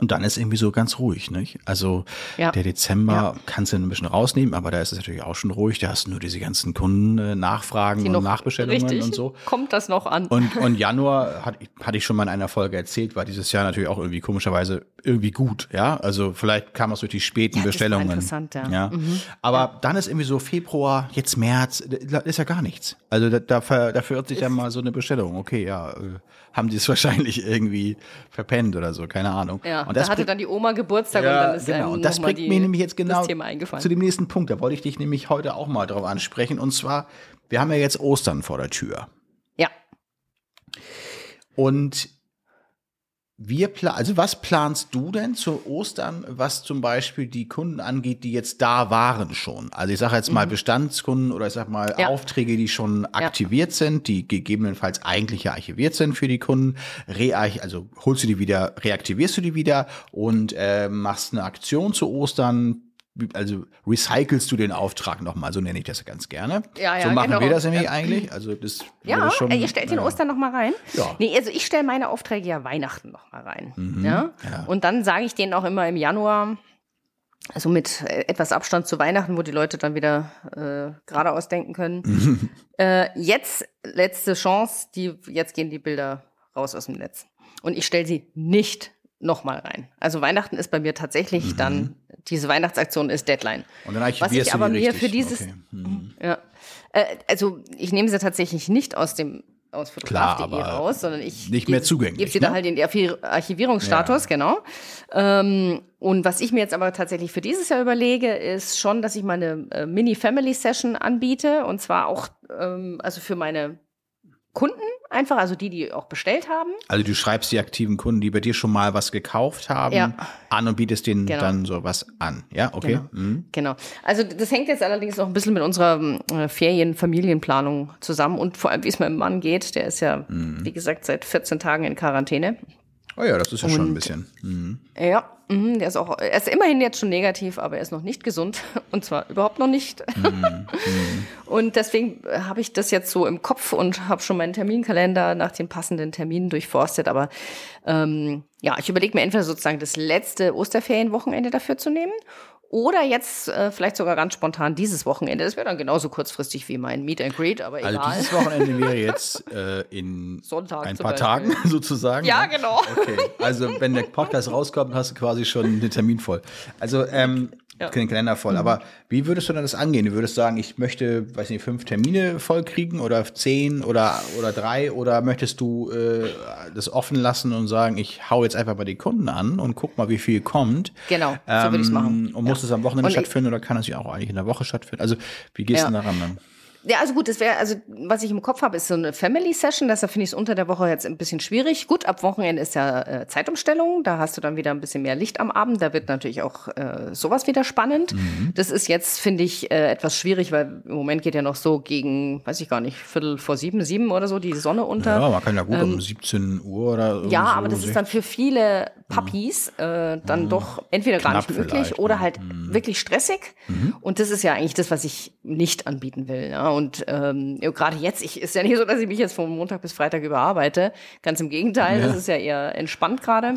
und dann ist irgendwie so ganz ruhig, nicht? Also ja. der Dezember ja. kannst du ein bisschen rausnehmen, aber da ist es natürlich auch schon ruhig. Da hast du nur diese ganzen Kunden äh, und Nachbestellungen richtig. und so. Kommt das noch an? Und, und Januar hat, hatte ich schon mal in einer Folge erzählt, war dieses Jahr natürlich auch irgendwie komischerweise irgendwie gut, ja. Also vielleicht kam es durch die späten ja, Bestellungen. interessant, ja. ja. Mhm. Aber dann ist irgendwie so Februar, jetzt März, ist ja gar nichts. Also da, da, da verirrt sich ja mal so eine Bestellung. Okay, ja, äh, haben die es wahrscheinlich irgendwie verpennt oder so, keine Ahnung. Ja. Und das da hatte dann die Oma Geburtstag ja, und dann ist genau. und das bringt die, mir nämlich jetzt genau zu dem nächsten Punkt. Da wollte ich dich nämlich heute auch mal drauf ansprechen. Und zwar, wir haben ja jetzt Ostern vor der Tür. Ja. Und wir also was planst du denn zu Ostern, was zum Beispiel die Kunden angeht, die jetzt da waren schon? Also ich sage jetzt mal mhm. Bestandskunden oder ich sag mal ja. Aufträge, die schon aktiviert ja. sind, die gegebenenfalls eigentlich ja archiviert sind für die Kunden. Rearch also holst du die wieder, reaktivierst du die wieder und äh, machst eine Aktion zu Ostern, also recycelst du den Auftrag nochmal, so nenne ich das ganz gerne. Ja, ja, so machen genau. wir das nämlich eigentlich. Also das ja, schon, ihr stellt den ja. Ostern nochmal rein. Ja. Nee, also ich stelle meine Aufträge ja Weihnachten nochmal rein. Mhm. Ja? Ja. Und dann sage ich denen auch immer im Januar, also mit äh, etwas Abstand zu Weihnachten, wo die Leute dann wieder äh, geradeaus denken können. äh, jetzt letzte Chance, die, jetzt gehen die Bilder raus aus dem Netz. Und ich stelle sie nicht nochmal rein. Also Weihnachten ist bei mir tatsächlich Mhm. dann, diese Weihnachtsaktion ist Deadline. Und dann Was ich aber mir für dieses, Okay. Mhm. ja, äh, also ich nehme sie tatsächlich nicht aus dem aus Klar, fotograf.de aber raus, sondern ich nicht mehr zugänglich, Gebe sie da ne? halt in den Archi- Archivierungsstatus, genau. Ähm, und was ich mir jetzt aber tatsächlich für dieses Jahr überlege, ist schon, dass ich meine äh, Mini-Family-Session anbiete und zwar auch ähm, also für meine Kunden einfach, also die, die auch bestellt haben. Also du schreibst die aktiven Kunden, die bei dir schon mal was gekauft haben, Ja. an und bietest denen Genau. dann sowas an. Ja, okay. Genau. Mhm. Genau. Also das hängt jetzt allerdings noch ein bisschen mit unserer äh, Ferien-Familienplanung zusammen und vor allem, wie es meinem Mann geht. Der ist ja, Mhm. wie gesagt, seit 14 Tagen in Quarantäne. Oh ja, das ist ja schon ein Und- bisschen. Mhm. Ja, mhm, der ist auch, er ist immerhin jetzt schon negativ, aber er ist noch nicht gesund. Und zwar überhaupt noch nicht. Mhm. Und deswegen habe ich das jetzt so im Kopf und habe schon meinen Terminkalender nach den passenden Terminen durchforstet. Aber ähm, ja, ich überlege mir entweder sozusagen das letzte Osterferienwochenende dafür zu nehmen oder jetzt äh, vielleicht sogar ganz spontan dieses Wochenende. Das wäre dann genauso kurzfristig wie mein Meet and Greet, aber Also egal. dieses Wochenende wäre jetzt äh, in Sonntag ein paar. Tagen sozusagen. Ja, ne? genau. Okay, also wenn der Podcast rauskommt, hast du quasi schon den Termin voll. Also ähm, Ja. Mhm. den Kalender voll. Aber wie würdest du denn das angehen? Du würdest sagen, ich möchte, weiß nicht, fünf Termine voll kriegen oder zehn oder oder drei oder möchtest du äh, das offen lassen und sagen, ich hau jetzt einfach bei den Kunden an und guck mal, wie viel kommt. Genau, so würde ich's machen. Und muss Ja. es am Wochenende Und ich- stattfinden oder kann es ja auch eigentlich in der Woche stattfinden? Also wie gehst Ja. du daran dann? Ja, also gut, das wäre, also was ich im Kopf habe, ist so eine Family Session. Deshalb finde ich es unter der Woche jetzt ein bisschen schwierig. Gut, ab Wochenende ist ja äh, Zeitumstellung. Da hast du dann wieder ein bisschen mehr Licht am Abend. Da wird natürlich auch äh, sowas wieder spannend. Mhm. Das ist jetzt, finde ich, äh, etwas schwierig, weil im Moment geht ja noch so gegen, weiß ich gar nicht, Viertel vor sieben, sieben oder so die Sonne unter. Ja, man kann ja gut um 17 Uhr oder Ähm, Ja, aber das ist dann für viele Puppies äh, dann doch entweder gar nicht Knapp möglich oder ne? halt wirklich stressig. Und das ist ja eigentlich das, was ich nicht anbieten will. Ja? Und ähm, ja, gerade jetzt, ich ist ja nicht so, dass ich mich jetzt von Montag bis Freitag überarbeite. Ganz im Gegenteil, das ist ja eher entspannt gerade.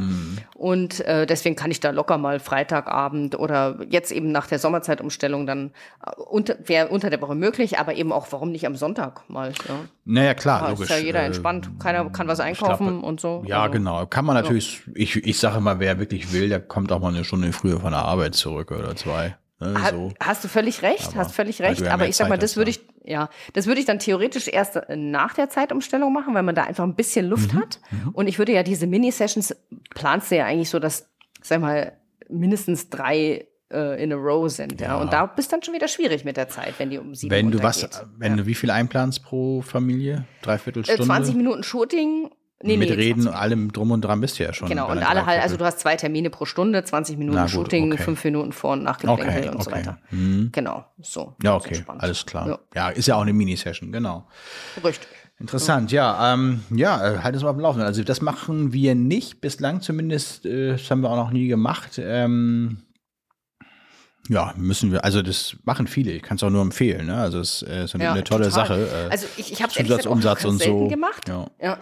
Und äh, deswegen kann ich da locker mal Freitagabend oder jetzt eben nach der Sommerzeitumstellung dann äh, unter, wäre unter der Woche möglich, aber eben auch, warum nicht am Sonntag mal. Ja? Naja, klar, Da logisch. ist ja jeder Äh, entspannt. Keiner kann was einkaufen Schlappe. und so. Ja, Also- genau. Kann man natürlich, ich, ich sage immer, wer wirklich will, der kommt auch mal eine Stunde früher von der Arbeit zurück oder zwei. Ne, Ha- so. Hast du völlig recht, Aber- hast völlig recht. ja Aber ich sag mal, das würde ich, ja, das würde ich dann theoretisch erst äh, nach der Zeitumstellung machen, weil man da einfach ein bisschen Luft Mhm. hat. Und ich würde ja diese Mini-Sessions, planst du ja eigentlich so, dass, sag mal, mindestens drei äh, in a row sind. Ja. Ja. Und da bist dann schon wieder schwierig mit der Zeit, wenn die um sieben Wenn du was, wenn ja. du wie viel einplanst pro Familie? Dreiviertel äh, Stunde? 20 Minuten Shooting. Nee, Mit nee, Reden 20 und allem drum und dran bist du ja schon. Genau, und alle halt, also du hast zwei Termine pro Stunde, 20 Minuten gut, Shooting, okay. fünf Minuten Vor- und Nachgeplänkel Okay, und so okay. weiter. Mhm. Genau, so. Ja, okay, alles klar. Ja. Ja. ist ja auch eine Mini-Session, genau. Richtig. Interessant, ja. Ähm, ja, äh, halt es mal am Laufen. Also das machen wir nicht, bislang zumindest, äh, das haben wir auch noch nie gemacht. Ähm, ja, müssen wir, also das machen viele, ich kann es auch nur empfehlen, ne? Also es äh, ist eine, Ja, eine tolle total. Sache. Äh, Also ich, ich habe es Zusatz, Umsatz ganz und so. gemacht. Ja. Ja.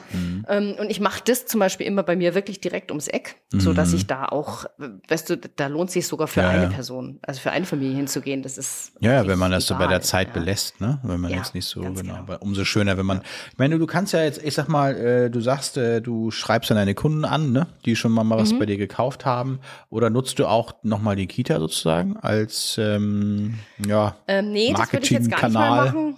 Ähm, und ich mache das zum Beispiel immer bei mir wirklich direkt ums Eck, so dass ich da auch, weißt du, da lohnt sich sogar für Mhm. Ja, eine. Person, also für eine Familie hinzugehen. Das ist Ja, wenn man das so bei der egal, Zeit belässt, ne? Wenn man jetzt nicht so genau. genau. Aber umso schöner, wenn man. Ich meine, du kannst ja jetzt, ich sag mal, äh, du sagst, äh, du schreibst dann deine Kunden an, ne? Die schon mal, mal Mhm. was bei dir gekauft haben. Oder nutzt du auch nochmal die Kita sozusagen als ähm, ja, Ähm, nee, das würde ich jetzt gar nicht mal Marketingkanal? machen.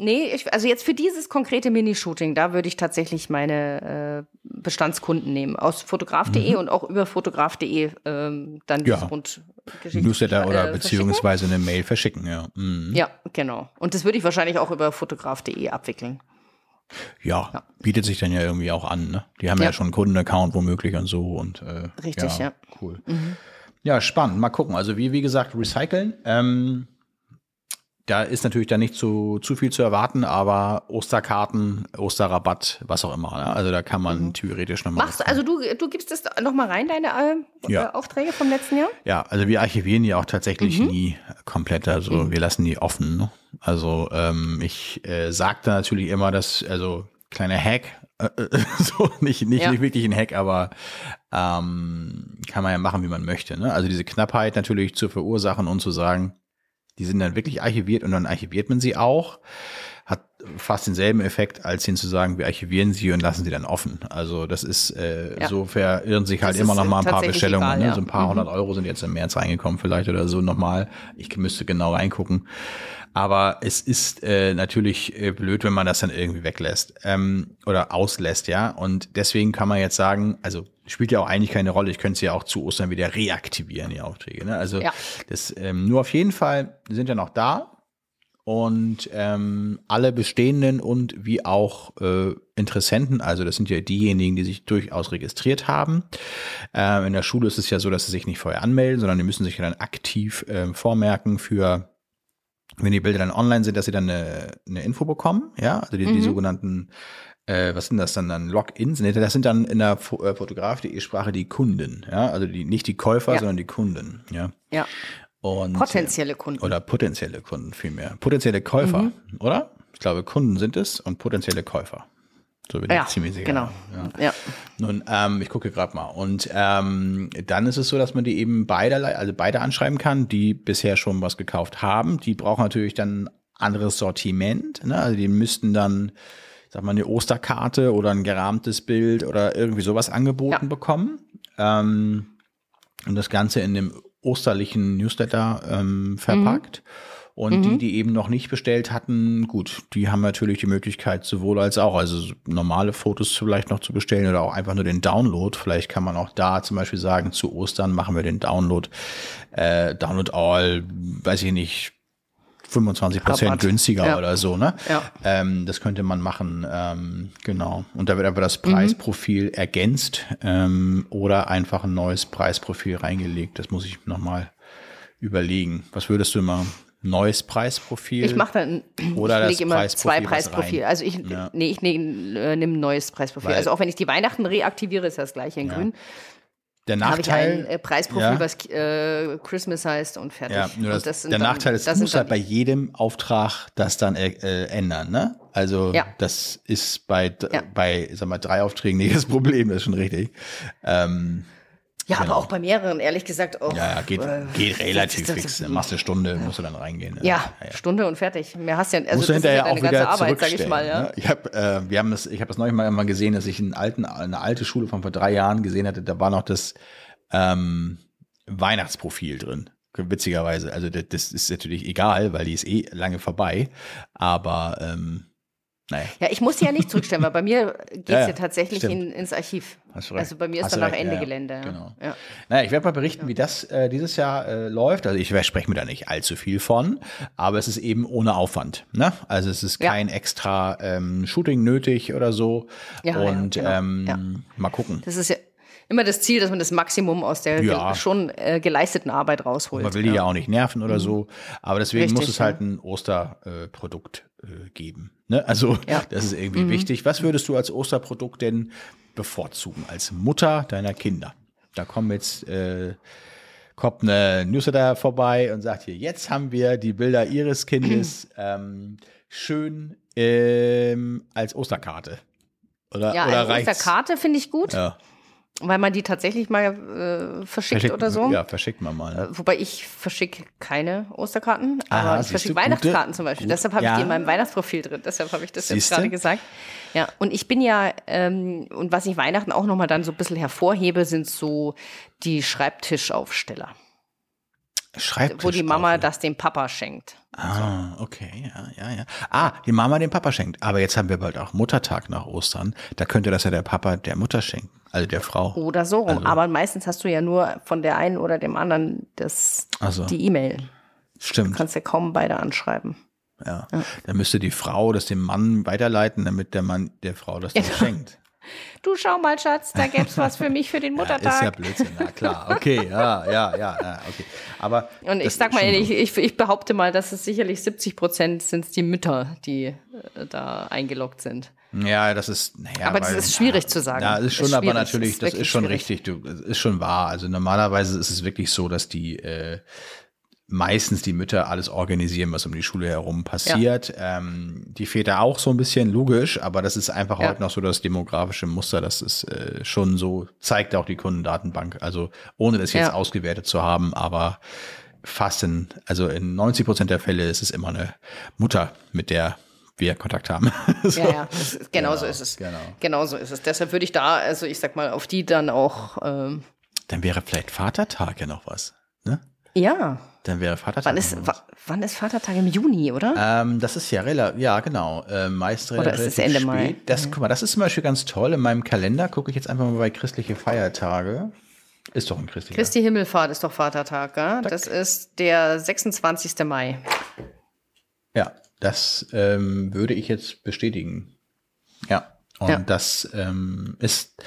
Nee, ich, also jetzt für dieses konkrete Mini-Shooting, da würde ich tatsächlich meine, äh, Bestandskunden nehmen. Aus fotograf.de mhm. und auch über fotograf.de ähm, dann ja. Rundgeschichte. Newsletter oder äh, beziehungsweise eine Mail verschicken, ja. Mhm. Ja, genau. Und das würde ich wahrscheinlich auch über fotograf.de abwickeln. Ja, ja, bietet sich dann ja irgendwie auch an. Ne? Die haben ja, ja schon einen Kundenaccount womöglich und so. Und, äh, Richtig, ja. ja. Cool. Mhm. Ja, spannend. Mal gucken. Also wie, wie gesagt, recyceln. Ähm, da ist natürlich dann nicht zu, zu viel zu erwarten, aber Osterkarten, Osterrabatt, was auch immer. Ne? Also da kann man mhm. theoretisch nochmal. Machst also du, du gibst das nochmal rein, deine äh, ja. Aufträge vom letzten Jahr? Ja, also wir archivieren die auch tatsächlich mhm. nie komplett. Also mhm. wir lassen die offen. Ne? Also ähm, ich äh, sagte natürlich immer, dass, also kleiner Hack, äh, so nicht, nicht, ja. nicht wirklich ein Hack, aber ähm, kann man ja machen, wie man möchte. Ne? Also diese Knappheit natürlich zu verursachen und zu sagen, die sind dann wirklich archiviert und dann archiviert man sie auch. Hat fast denselben Effekt, als hin zu sagen, wir archivieren sie und lassen sie dann offen. Also das ist, äh, ja. so verirren sich halt das immer noch mal ein paar Bestellungen. Egal, ne? ja. So ein paar mhm. hundert Euro sind jetzt im März reingekommen vielleicht oder so nochmal. Ich müsste genau reingucken. Aber es ist äh, natürlich äh, blöd, wenn man das dann irgendwie weglässt ähm, oder auslässt, ja. Und deswegen kann man jetzt sagen, also spielt ja auch eigentlich keine Rolle. Ich könnte sie ja auch zu Ostern wieder reaktivieren, die Aufträge. Ne? Also ja. das ähm, nur auf jeden Fall sind ja noch da. Und ähm, alle bestehenden und wie auch äh, Interessenten, also das sind ja diejenigen, die sich durchaus registriert haben. Ähm, in der Schule ist es ja so, dass sie sich nicht vorher anmelden, sondern die müssen sich dann aktiv äh, vormerken für wenn die Bilder dann online sind, dass sie dann eine, eine Info bekommen, ja, also die, mhm. die sogenannten äh, was sind das dann dann Logins? Nee, das sind dann in der äh, Fotograf.de Sprache die Kunden, ja, also die nicht die Käufer, ja. sondern die Kunden, ja. Ja. Und, potenzielle Kunden. Oder potenzielle Kunden vielmehr. Potenzielle Käufer, mhm. oder? Ich glaube, Kunden sind es und potenzielle Käufer. So bin ja, ich ziemlich sicher. Genau. Ja. ja. Nun, ähm, ich gucke gerade mal. Und ähm, dann ist es so, dass man die eben beide, also beide anschreiben kann, die bisher schon was gekauft haben. Die brauchen natürlich dann anderes Sortiment. Ne? Also die müssten dann sag mal, eine Osterkarte oder ein gerahmtes Bild oder irgendwie sowas angeboten ja. bekommen. Ähm, und das Ganze in dem osterlichen Newsletter ähm, verpackt. Mhm. Und mhm. die, die eben noch nicht bestellt hatten, gut, die haben natürlich die Möglichkeit sowohl als auch, also normale Fotos vielleicht noch zu bestellen oder auch einfach nur den Download. Vielleicht kann man auch da zum Beispiel sagen, zu Ostern machen wir den Download, äh, Download All, weiß ich nicht, 25 Prozent günstiger ja. oder so, ne? Ja. Ähm, das könnte man machen, ähm, genau. Und da wird einfach das Preisprofil mhm. ergänzt ähm, oder einfach ein neues Preisprofil reingelegt. Das muss ich nochmal überlegen. Was würdest du machen? Neues Preisprofil? Ich mache dann oder ich lege immer Preisprofil, zwei Preisprofile. Also ich, ja. nee, ich nehme äh, ein neues Preisprofil. Weil, also auch wenn ich die Weihnachten reaktiviere, ist das gleiche in ja. Grün. Der Nachteil. Habe ich ein äh, Preisprofil, ja. was äh, Christmas heißt und fertig. Ja, nur das, das der dann, Nachteil ist, du musst halt bei jedem Auftrag das dann äh, äh, ändern, ne? Also ja. das ist bei, ja. bei, sag mal, drei Aufträgen nicht das Problem, das ist schon richtig. Ähm, ja, genau. aber auch bei mehreren, ehrlich gesagt auch. Ja, ja geht, äh, geht relativ fix. Dann machst du eine Stunde, musst du dann reingehen. Ne? Ja, ja, Stunde und fertig. Mehr hast ja, also musst du hinterher ja auch wieder Arbeit, sag ich mal. Ne? Ich habe, äh, wir haben das, ich habe das neulich mal, mal gesehen, dass ich einen alten, eine alte Schule von vor drei Jahren gesehen hatte. Da war noch das ähm, Weihnachtsprofil drin. Witzigerweise. Also das, das ist natürlich egal, weil die ist eh lange vorbei. Aber ähm, naja. Ja, ich muss die ja nicht zurückstellen, weil bei mir geht es ja, ja, tatsächlich in, ins Archiv. Also bei mir ist dann nach Ende ja, Gelände. Genau. Ja. Naja, ich werde mal berichten, wie das äh, dieses Jahr äh, läuft. Also ich spreche mir da nicht allzu viel von, aber es ist eben ohne Aufwand. Ne? Also es ist kein extra ähm, Shooting nötig oder so. Ja, Und genau. ähm, mal gucken. Das ist ja immer das Ziel, dass man das Maximum aus der ja. schon äh, geleisteten Arbeit rausholt. Man will die ja auch nicht nerven oder mhm. so, aber deswegen Richtig, muss es halt ein Osterprodukt äh, geben. Ne? Also ja. das ist irgendwie mhm. wichtig. Was würdest du als Osterprodukt denn bevorzugen als Mutter deiner Kinder? Da kommen jetzt äh, kommt eine Newsletter vorbei und sagt hier, jetzt haben wir die Bilder ihres Kindes ähm, schön ähm, als Osterkarte. Oder, ja, oder als Osterkarte finde ich gut. Ja. Weil man die tatsächlich mal äh, verschickt, verschickt, oder so. Ja, verschickt man mal. Ne? Wobei ich verschicke keine Osterkarten, aber Aha, ich verschicke Weihnachtskarten zum Beispiel. Gut. Deshalb habe ja. ich die in meinem Weihnachtsprofil drin. Deshalb habe ich das siehste? jetzt gerade gesagt. Ja, und ich bin ja, ähm, und was ich Weihnachten auch nochmal dann so ein bisschen hervorhebe, sind so die Schreibtischaufsteller. Wo die Mama das dem Papa schenkt. Ah, okay, ja, ja, ja. Ah, die Mama dem Papa schenkt. Aber jetzt haben wir bald auch Muttertag nach Ostern. Da könnte das ja der Papa der Mutter schenken, also der Frau. Oder so rum. Also. Aber meistens hast du ja nur von der einen oder dem anderen das, also. die E-Mail. Stimmt. Du kannst ja kaum beide anschreiben. Ja. ja. Dann müsste die Frau das dem Mann weiterleiten, damit der Mann der Frau das dann ja. schenkt. Du schau mal, Schatz, da gäbe es was für mich für den Muttertag. Ja, ist ja Blödsinn, na klar. Okay, ja, ja, ja, ja okay. Aber und ich sag mal, ich, ich, ich, behaupte mal, dass es sicherlich 70 Prozent sind die Mütter, die äh, da eingeloggt sind. Ja, das ist, naja, aber das weil, ist schwierig ja, zu sagen. Ja, ist schon, ist aber natürlich, ist das ist schon schwierig. richtig, du, ist schon wahr. Also normalerweise ist es wirklich so, dass die äh, meistens die Mütter alles organisieren, was um die Schule herum passiert. Ja. Ähm, die Väter auch so ein bisschen logisch, aber das ist einfach ja. heute noch so das demografische Muster, das ist äh, schon so, zeigt auch die Kundendatenbank. Also ohne das jetzt ja. ausgewertet zu haben, aber fast in, also in 90 Prozent der Fälle ist es immer eine Mutter, mit der wir Kontakt haben. so. Ja, ja, ist, genau, genau, so ist es. Genau. genau so ist es. Deshalb würde ich da, also ich sag mal, auf die dann auch. Ähm dann wäre vielleicht Vatertag ja noch was, ne? Ja. Dann wäre Vatertag. Wann ist, wann ist Vatertag im Juni, oder? Ähm, das ist ja relativ, ja genau, äh, meist relativ Oder ist es Ende spät. Mai? Das, ja. Guck mal, das ist zum Beispiel ganz toll. In meinem Kalender gucke ich jetzt einfach mal bei christliche Feiertage. Ist doch ein christlicher. Christi Himmelfahrt ist doch Vatertag, gell? Das ist der 26. Mai. Ja, das ähm, würde ich jetzt bestätigen. Ja, und ja. das ähm, ist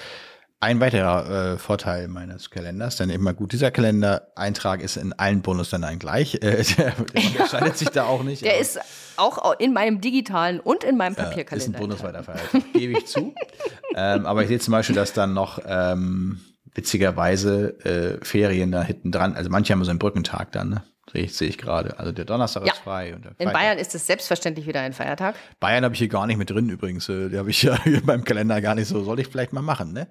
ein weiterer äh, Vorteil meines Kalenders, denn immer gut, dieser Kalendereintrag ist in allen Bundesländern gleich. Äh, der, der unterscheidet sich da auch nicht. Der ist auch in meinem digitalen und in meinem Papierkalender. Äh, ist ein bundesweiter Feiertag, gebe ich zu. ähm, aber ich sehe zum Beispiel, dass dann noch ähm, witzigerweise äh, Ferien da hinten dran, also manche haben so einen Brückentag dann, ne? Sehe ich, sehe ich gerade. Also der Donnerstag ja. ist frei. Und der In Bayern ist es selbstverständlich wieder ein Feiertag. Bayern habe ich hier gar nicht mit drin übrigens. Äh, die habe ich ja in meinem Kalender gar nicht so. Soll ich vielleicht mal machen, ne?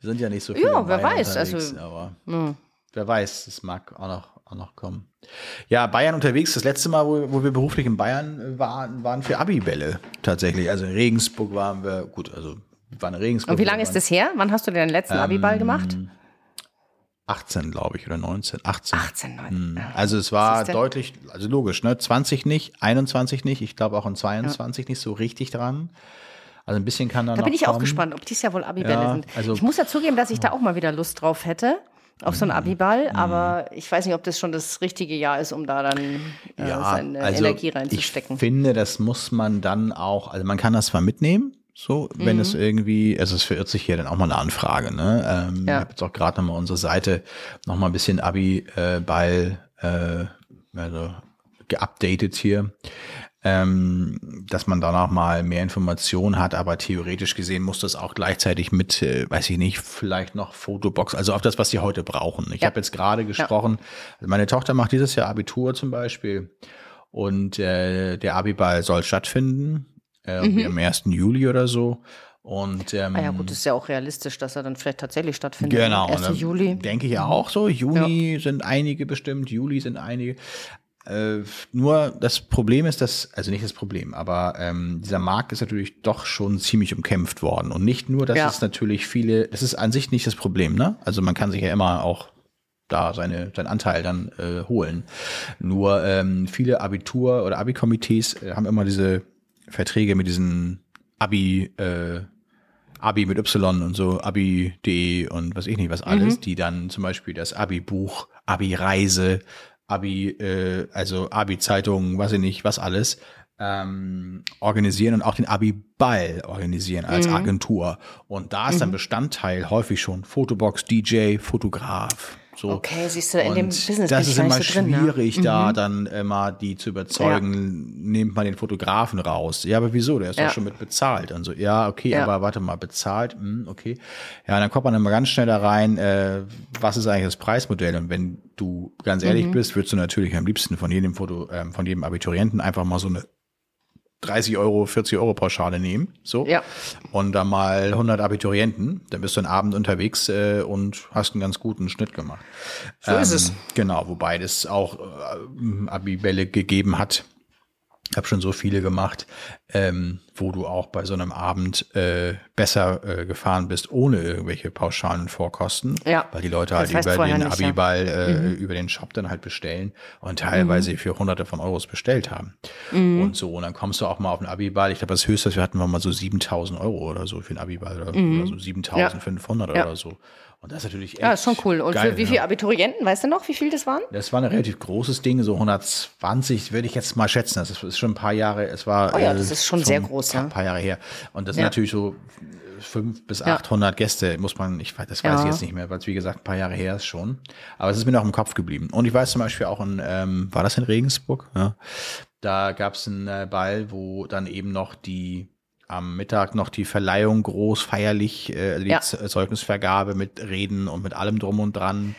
Wir sind ja nicht so viele. Ja, wer weiß. Also, aber mh. wer weiß, es mag auch noch, auch noch kommen. Ja, Bayern unterwegs. Das letzte Mal, wo, wo wir beruflich in Bayern waren, waren für Abibälle tatsächlich. Also in Regensburg waren wir, gut, also wir waren in Regensburg. Und wie lange ist das her? Wann hast du deinen letzten ähm, Abiball gemacht? 18, glaube ich, oder 19. 18. 18, 19. Hm. Also es war deutlich, also logisch, ne? 20 nicht, 21 nicht, ich glaube auch in 22 ja. nicht so richtig dran. Also ein bisschen kann da Da bin ich kommen. auch gespannt, ob dies ja wohl Abibälle ja, sind. Also ich muss ja zugeben, dass ich da auch mal wieder Lust drauf hätte auf so einen mhm. Abiball, mhm. aber ich weiß nicht, ob das schon das richtige Jahr ist, um da dann äh, ja, seine also Energie reinzustecken. Ich finde, das muss man dann auch, also man kann das zwar mitnehmen, so, wenn mhm. es irgendwie, also es verirrt sich hier dann auch mal eine Anfrage, ne? Ähm, ja. Ich habe jetzt auch gerade nochmal unsere Seite nochmal ein bisschen Abi-Ball äh, also geupdatet hier ähm, dass man danach mal mehr Informationen hat, aber theoretisch gesehen muss das auch gleichzeitig mit, äh, weiß ich nicht, vielleicht noch Fotobox, also auf das, was sie heute brauchen. Ich ja. habe jetzt gerade gesprochen, ja. also meine Tochter macht dieses Jahr Abitur zum Beispiel und äh, der Abiball soll stattfinden, äh, mhm. am 1. Juli oder so. Und, ähm, ah ja, gut, ist ja auch realistisch, dass er dann vielleicht tatsächlich stattfindet. Genau. 1. Juli. Denke ich auch so. Juni ja. sind einige bestimmt, Juli sind einige. Äh, nur das Problem ist, dass, also nicht das Problem, aber ähm, dieser Markt ist natürlich doch schon ziemlich umkämpft worden. Und nicht nur, dass ja. es natürlich viele, das ist an sich nicht das Problem, ne? Also man kann sich ja immer auch da seine, seinen Anteil dann äh, holen. Nur ähm, viele Abitur- oder Abi-Komitees äh, haben immer diese Verträge mit diesen Abi, äh, Abi mit Y und so, Abi.de und was ich nicht, was alles, mhm. die dann zum Beispiel das Abi-Buch, Abi-Reise, Abi, äh, also Abi-Zeitungen, weiß ich nicht, was alles, ähm, organisieren und auch den Abi-Ball organisieren als mhm. Agentur. Und da ist mhm. dann Bestandteil häufig schon Fotobox, DJ, Fotograf. So. Okay, siehst du, in und dem Business Das ist immer so schwierig, drin, ne? da mhm. dann immer die zu überzeugen, ja. nehmt mal den Fotografen raus. Ja, aber wieso? Der ist ja. doch schon mit bezahlt. Und so, ja, okay, ja. aber warte mal, bezahlt, hm, okay. Ja, dann kommt man immer ganz schnell da rein, äh, was ist eigentlich das Preismodell? Und wenn du ganz ehrlich mhm. bist, würdest du natürlich am liebsten von jedem Foto, ähm, von jedem Abiturienten einfach mal so eine 30 Euro, 40 Euro Pauschale nehmen, so. Ja. Und dann mal 100 Abiturienten, dann bist du einen Abend unterwegs äh, und hast einen ganz guten Schnitt gemacht. So ähm, ist es. Genau, wobei das auch äh, Abibälle gegeben hat. Ich habe schon so viele gemacht. ähm, wo du auch bei so einem Abend äh, besser äh, gefahren bist, ohne irgendwelche pauschalen Vorkosten. Ja. Weil die Leute halt über den nicht, ja. Abiball, äh, über den Shop dann halt bestellen und teilweise Mhm. für hunderte von Euros bestellt haben. Und so. Und dann kommst du auch mal auf einen Abiball. Ich glaube, das höchste, wir hatten wir mal so 7000 Euro oder so für einen Abiball oder, oder so 7500 Mhm. Ja. oder so. Und das ist natürlich echt Ja, ist schon cool. Und geil, für wie ja. viele Abiturienten, weißt du noch, wie viel das waren? Das war ein relativ großes Ding, so 120 würde ich jetzt mal schätzen. Das ist, schon ein paar Jahre, es war. Oh ja, äh, das ist schon sehr groß, Ein ja. paar Jahre her. Und das sind Ja. natürlich so fünf bis Ja. 800 Gäste, muss man, ich weiß, das weiß ich Ja. jetzt nicht mehr, weil es wie gesagt ein paar Jahre her ist schon. Aber es ist mir noch im Kopf geblieben. Und ich weiß zum Beispiel auch in, ähm, war das in Regensburg? Ja. Da gab es einen äh, Ball, wo dann eben noch die am Mittag noch die Verleihung groß feierlich, äh, die Ja. Zeugnisvergabe mit Reden und mit allem drum und dran.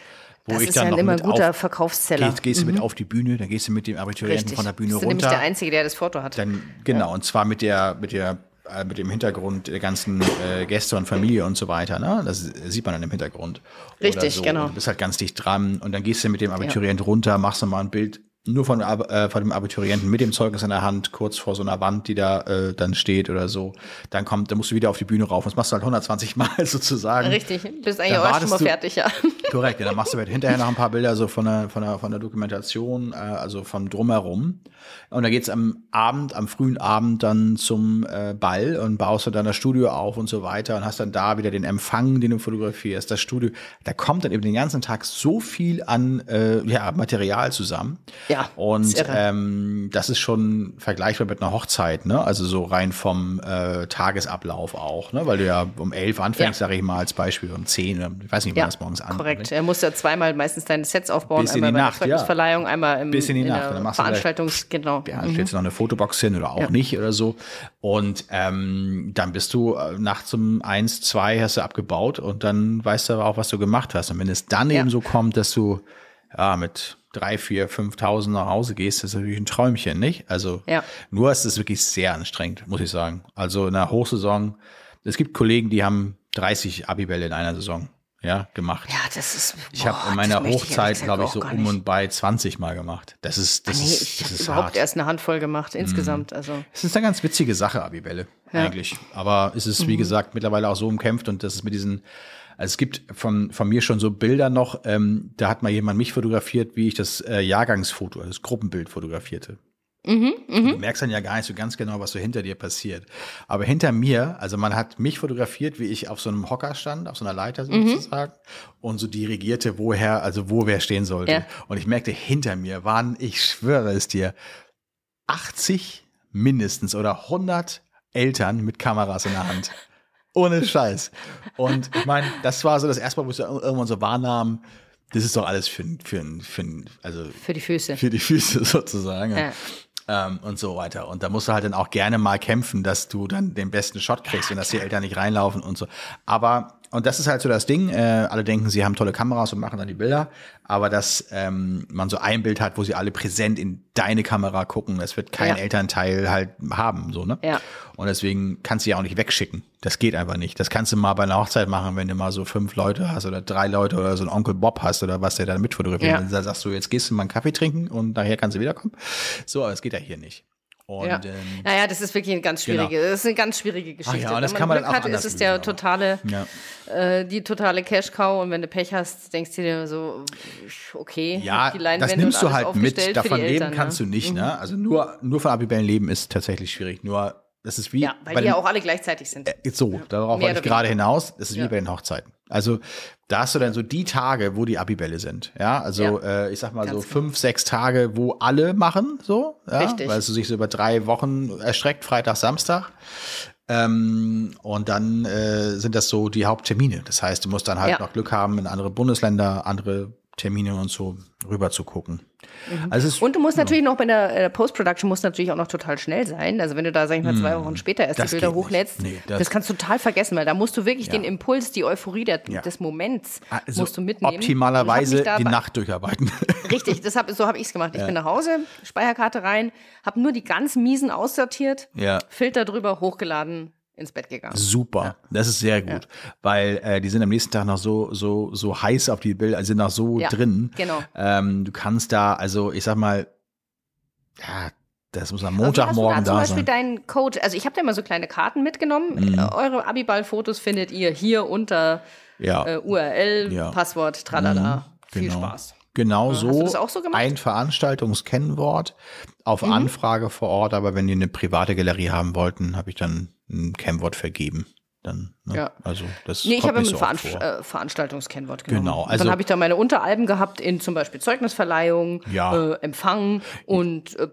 Wo Das ich ist dann ja noch immer ein guter auf, Verkaufszeller. Gehst, gehst du mit auf die Bühne, dann gehst du mit dem Abiturienten Richtig. von der Bühne Bist du runter. nämlich der Einzige, der das Foto hat. Dann genau und zwar mit der mit der äh, mit dem Hintergrund der ganzen äh, Gäste und Familie und so weiter. Ne? Das sieht man dann im Hintergrund. Richtig, so. genau. Und du bist halt ganz dicht dran und dann gehst du mit dem Abiturient runter, machst du mal ein Bild nur von, äh, von dem Abiturienten mit dem Zeugnis in der Hand, kurz vor so einer Wand, die da äh, dann steht oder so. Dann kommt, dann musst du wieder auf die Bühne rauf. Das machst du halt 120 Mal sozusagen. Richtig, bist eigentlich auch schon mal fertig, ja. Korrekt, ja, dann machst du halt hinterher noch ein paar Bilder so von der, von der, von der Dokumentation, äh, also vom Drumherum. Und dann geht's am Abend, am frühen Abend dann zum äh, Ball und baust du dann das Studio auf und so weiter und hast dann da wieder den Empfang, den du fotografierst, das Studio. Da kommt dann eben den ganzen Tag so viel an äh, ja, Material zusammen. Ja, Und ist ähm, das ist schon vergleichbar mit einer Hochzeit, ne? Also so rein vom äh, Tagesablauf auch, ne? Weil du ja um elf anfängst, Ja. sage ich mal als Beispiel, um zehn, oder ich weiß nicht, wann Ja, das morgens anfängt. korrekt. Er muss ja zweimal meistens deine Sets aufbauen. Bis in einmal die bei Nacht, der ja. Einmal im, Bis in die Nacht. der Dann machst du vielleicht- Veranstaltungs... Genau. Ja, dann stellst du noch eine Fotobox hin oder auch Ja. nicht oder so. Und ähm, dann bist du äh, nachts um eins, zwei hast du abgebaut und dann weißt du aber auch, was du gemacht hast. Und wenn es dann Ja. eben so kommt, dass du ja mit drei, vier, 5.000 nach Hause gehst, ist natürlich ein Träumchen, nicht? Also Ja. nur ist es wirklich sehr anstrengend, muss ich sagen. Also in der Hochsaison, es gibt Kollegen, die haben 30 Abibälle in einer Saison ja, gemacht. Ja, das ist... Ich habe boah, in meiner das Hochzeit, glaube ich, so um und bei 20 Mal gemacht. Das ist, das Nee, ist, ich das habe überhaupt hart. Mhm. erst eine Handvoll gemacht insgesamt. Also Es ist eine ganz witzige Sache, Abibälle, eigentlich. Aber es ist, wie Mhm. gesagt, mittlerweile auch so umkämpft und das ist mit diesen, also es gibt von, von mir schon so Bilder noch, ähm, da hat mal jemand mich fotografiert, wie ich das äh, Jahrgangsfoto, also das Gruppenbild fotografierte. Mhm, Und Du merkst dann ja gar nicht so ganz genau, was so hinter dir passiert. Aber hinter mir, also man hat mich fotografiert, wie ich auf so einem Hocker stand, auf so einer Leiter Mhm. sozusagen, und so dirigierte, woher, also wo wer stehen sollte. Ja. Und ich merkte, hinter mir waren, ich schwöre es dir, 80 mindestens oder 100 Eltern mit Kameras in der Hand. Ohne Scheiß. Und ich meine, das war so das erste Mal, wo ich so irgendwann so wahrnahm, das ist doch alles für, für, für, also für die Füße. für die Füße sozusagen. Ja. Ähm, und so weiter. Und da musst du halt dann auch gerne mal kämpfen, dass du dann den besten Shot kriegst und dass die Eltern nicht reinlaufen und so. Aber, und das ist halt so das Ding, äh, alle denken, sie haben tolle Kameras und machen dann die Bilder, aber dass ähm, man so ein Bild hat, wo sie alle präsent in deine Kamera gucken, das wird kein Ja. Elternteil halt haben, so, ne? Ja. Und deswegen kannst du ja auch nicht wegschicken. Das geht einfach nicht. Das kannst du mal bei einer Hochzeit machen, wenn du mal so fünf Leute hast oder drei Leute oder so einen Onkel Bob hast oder was, der da mitfotografiert. Ja. Da sagst du, jetzt gehst du mal einen Kaffee trinken und nachher kannst du wiederkommen. So, aber das geht ja hier nicht. Und Ja. ähm, Naja, das ist wirklich eine ganz Genau. schwierige, das ist eine ganz schwierige Geschichte. ja, und das wenn kann man Glück dann auch hat, ist es der totale, ja. äh, die totale Cash-Cow und wenn du Pech hast, denkst du dir so, okay, Ja, die Leinwände das nimmst du halt mit. Davon leben Eltern, kannst ne? du nicht, ne? Also nur, nur von Abibellen leben ist tatsächlich schwierig. Nur, das ist wie. Ja, weil bei die ja den- auch alle gleichzeitig sind. Jetzt so, darauf Mehr wollte ich gerade hinaus. Das ist wie Ja. bei den Hochzeiten. Also da hast du dann so die Tage, wo die Abibälle sind. Ja, also Ja. äh, ich sag mal so Ganz fünf, sechs Tage, wo alle machen, so. Ja? Richtig. Weil es sich so über drei Wochen erstreckt, Freitag, Samstag. Ähm, und dann äh, sind das so die Haupttermine. Das heißt, du musst dann halt Ja. noch Glück haben, in andere Bundesländer, andere Termine und so rüber zu gucken. Also Mhm. Und du musst natürlich noch bei der, äh, Post-Production musst natürlich auch noch total schnell sein. Also wenn du da, sag ich mal, zwei Wochen später erst. Das die Bilder hochlädst, Nee, das, das- kannst du total vergessen, weil da musst du wirklich den Impuls, die Euphorie der, Ja. des Moments also musst du mitnehmen. Optimalerweise die Nacht durcharbeiten. Richtig, das hab, so habe ich es gemacht. Ich bin nach Hause, Speicherkarte rein, habe nur die ganz miesen aussortiert, ja. Filter drüber, hochgeladen, ins Bett gegangen. Super, das ist sehr gut, weil äh, die sind am nächsten Tag noch so so so heiß auf die Bilder, also sind noch so Ja, drin. genau. Ähm, du kannst da, also ich sag mal, ja, Das muss am Montagmorgen da, da sein. Zum Beispiel dein Code, also ich habe da immer so kleine Karten mitgenommen. Mhm. Eure Abiball-Fotos findet ihr hier unter ja. äh, URL, ja. Passwort, tralala. Mhm, genau. Viel Spaß. Genau so. So? Ein Veranstaltungskennwort auf mhm. Anfrage vor Ort, aber wenn die eine private Galerie haben wollten, habe ich dann ein Kennwort vergeben. Dann, ne? Ja. Also das nee, ich habe immer ein Veranst äh, Veranstaltungskennwort genommen. Genau. Also dann habe ich da meine Unteralben gehabt in zum Beispiel Zeugnisverleihung, ja. äh, Empfang und äh,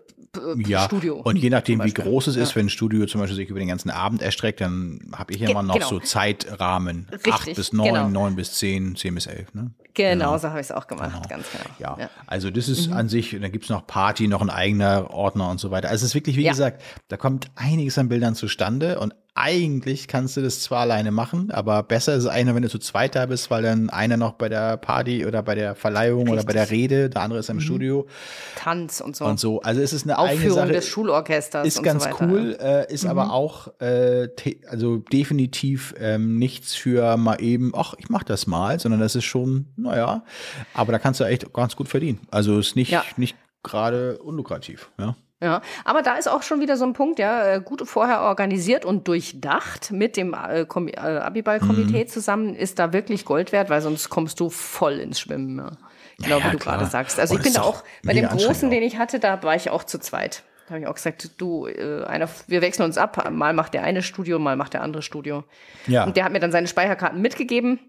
ja, Studio. Und je nachdem, wie groß es ist, ja. wenn ein Studio zum Beispiel sich über den ganzen Abend erstreckt, dann habe ich immer noch genau. so Zeitrahmen. Richtig, acht bis neun, genau. neun bis zehn, zehn bis elf. Ne? Genau, genau. so habe ich es auch gemacht, genau. ganz genau. Ja, ja. also das ist mhm. an sich, dann gibt es noch Party, noch ein eigener Ordner und so weiter. Also es ist wirklich, wie ja. gesagt, da kommt einiges an Bildern zustande und eigentlich kannst du das zwar alleine machen, aber besser ist es einer, wenn du zu zweit da bist, weil dann einer noch bei der Party oder bei der Verleihung Richtig. oder bei der Rede, der andere ist im mhm. Studio. Tanz und so. Und so. Also es ist eine Aufführung eigene Sache. des Schulorchesters. Ist ganz so cool, äh, ist mhm. aber auch äh, also definitiv ähm, nichts für mal eben, ach, ich mach das mal, sondern das ist schon, naja, aber da kannst du echt ganz gut verdienen. Also ist nicht, ja. nicht gerade unlukrativ, ja. Ja, aber da ist auch schon wieder so ein Punkt, ja, äh, gut vorher organisiert und durchdacht mit dem äh, äh, Abiball-Komitee mhm. zusammen ist da wirklich Gold wert, weil sonst kommst du voll ins Schwimmen. Ja. Genau, ja, wie du gerade sagst. Also oh, ich bin da auch, bei dem großen, den ich hatte, da war ich auch zu zweit. Da habe ich auch gesagt, du, äh, einer, wir wechseln uns ab. Mal macht der eine Studio, mal macht der andere Studio. Ja. Und der hat mir dann seine Speicherkarten mitgegeben.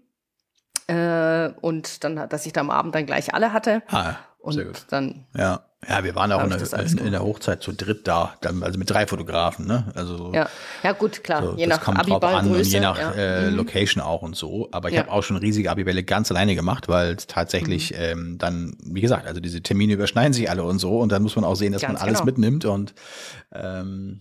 Äh, und dann, dass ich da am Abend dann gleich alle hatte. Ah, und sehr gut. dann ja. Ja, wir waren auch in der, in, in der, Hochzeit zu dritt da, also mit drei Fotografen, ne? Also ja, ja gut, klar. So, je nach kommt drauf an und je nach ja. äh, mhm. Location auch und so. Aber ich ja. habe auch schon riesige Abibälle ganz alleine gemacht, weil tatsächlich mhm. ähm, dann, wie gesagt, also diese Termine überschneiden sich alle und so und dann muss man auch sehen, dass ganz man alles genau. mitnimmt und ähm,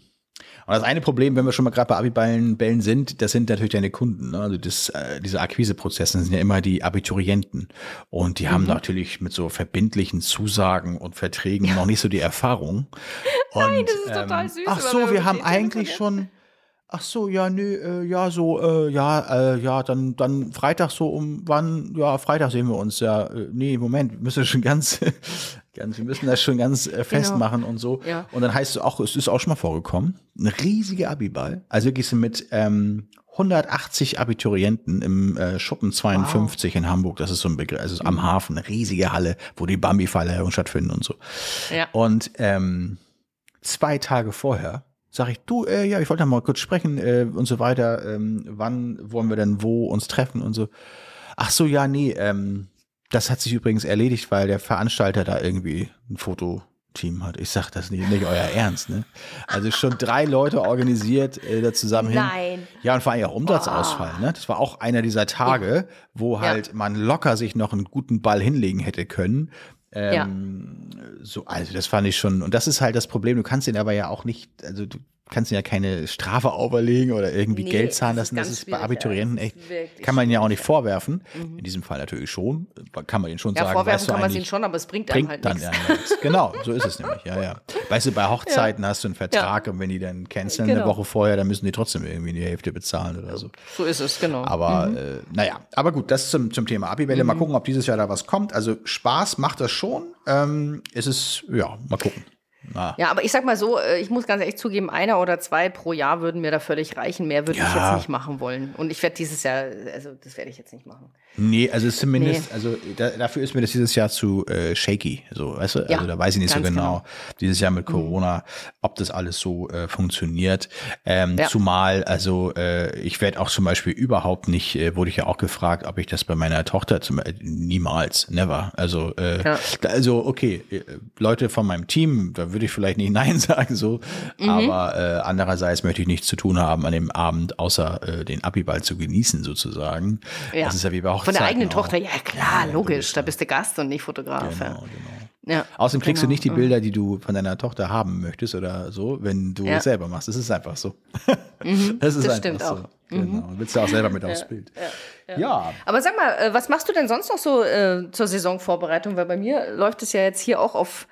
und das eine Problem, wenn wir schon mal gerade bei Abibällen Bällen sind, das sind natürlich deine Kunden. Ne? Also das, äh, diese Akquiseprozesse sind ja immer die Abiturienten. Und die mhm. haben natürlich mit so verbindlichen Zusagen und Verträgen ja. noch nicht so die Erfahrung. Und, Nein, das ist ähm, total süß. Ach so, wir haben eigentlich schon Ach so, ja, nö, äh, ja, so, äh, ja, äh, ja, dann, dann Freitag so um wann, ja, Freitag sehen wir uns, ja, äh, nee, Moment, wir müssen schon ganz, ganz, wir müssen das schon ganz äh, festmachen genau. und so. Ja. Und dann heißt es auch, es ist auch schon mal vorgekommen, ein riesiger Abiball, also wirklich so mit ähm, 180 Abiturienten im äh, Schuppen 52 wow. in Hamburg, das ist so ein Begriff, also am Hafen, eine riesige Halle, wo die Bambi-Verleihungen stattfinden und so. Ja. Und ähm, zwei Tage vorher sag ich, du, äh, ja, ich wollte mal kurz sprechen äh, und so weiter. Ähm, wann wollen wir denn wo uns treffen und so. Ach so, ja, nee, ähm, das hat sich übrigens erledigt, weil der Veranstalter da irgendwie ein Fototeam hat. Ich sag das nicht, nicht euer Ernst, ne? Also schon drei Leute organisiert äh, da zusammen hin. Nein. Ja, und vor allem auch Umsatzausfall, oh. ne? Das war auch einer dieser Tage, wo halt ja. man locker sich noch einen guten Ball hinlegen hätte können, ähm, ja. So, also das fand ich schon, und das ist halt das Problem, du kannst ihn aber ja auch nicht, also du kannst ihn ja keine Strafe auferlegen oder irgendwie nee, Geld zahlen lassen. Das ist, das ist bei Abiturienten echt, kann man ihn ja auch nicht vorwerfen. Mhm. In diesem Fall natürlich schon, kann man ihn schon ja, sagen. Vorwerfen kann man ihn schon, aber es bringt, bringt einem halt dann nichts. Ja nichts. Genau, so ist es nämlich, ja, ja. Weißt du, bei Hochzeiten ja. hast du einen Vertrag und wenn die dann canceln genau. eine Woche vorher, dann müssen die trotzdem irgendwie die Hälfte bezahlen oder so. So ist es, genau. Aber, mhm. äh, naja, aber gut, das zum, zum Thema Abibälle. Mhm. Mal gucken, ob dieses Jahr da was kommt. Also Spaß macht das schon. Ähm, es ist, ja, mal gucken. Ah. Ja, aber ich sag mal so, äh, ich muss ganz ehrlich zugeben, einer oder zwei pro Jahr würden mir da völlig reichen. Mehr würde ja. ich jetzt nicht machen wollen. Und ich werde dieses Jahr, also das werde ich jetzt nicht machen. Nee, also zumindest, nee. also da, dafür ist mir das dieses Jahr zu äh, shaky, so, weißt du? Ja, also da weiß ich nicht so genau, genau, dieses Jahr mit mhm. Corona, ob das alles so äh, funktioniert. Ähm, ja. Zumal, also äh, ich werde auch zum Beispiel überhaupt nicht, äh, wurde ich ja auch gefragt, ob ich das bei meiner Tochter zum äh, niemals, never. Also, also okay, Leute von meinem Team, da würde ich vielleicht nicht Nein sagen, so, mhm. aber äh, andererseits möchte ich nichts zu tun haben an dem Abend, außer äh, den Abiball zu genießen, sozusagen. Ja. Das ist ja wie bei Hochzeit. Von der eigenen auch. Tochter, ja klar, ja, logisch, da bist du Gast und nicht Fotograf. Genau, genau. Ja, Außerdem kriegst genau. du nicht die Bilder, die du von deiner Tochter haben möchtest oder so, wenn du ja. es selber machst. Das ist einfach so. Mhm, das ist das einfach so. Auch. Genau. Mhm. Willst du auch selber mit aufs Bild. Ja, ja. Aber sag mal, äh, was machst du denn sonst noch so äh, zur Saisonvorbereitung? Weil bei mir läuft es ja jetzt hier auch auf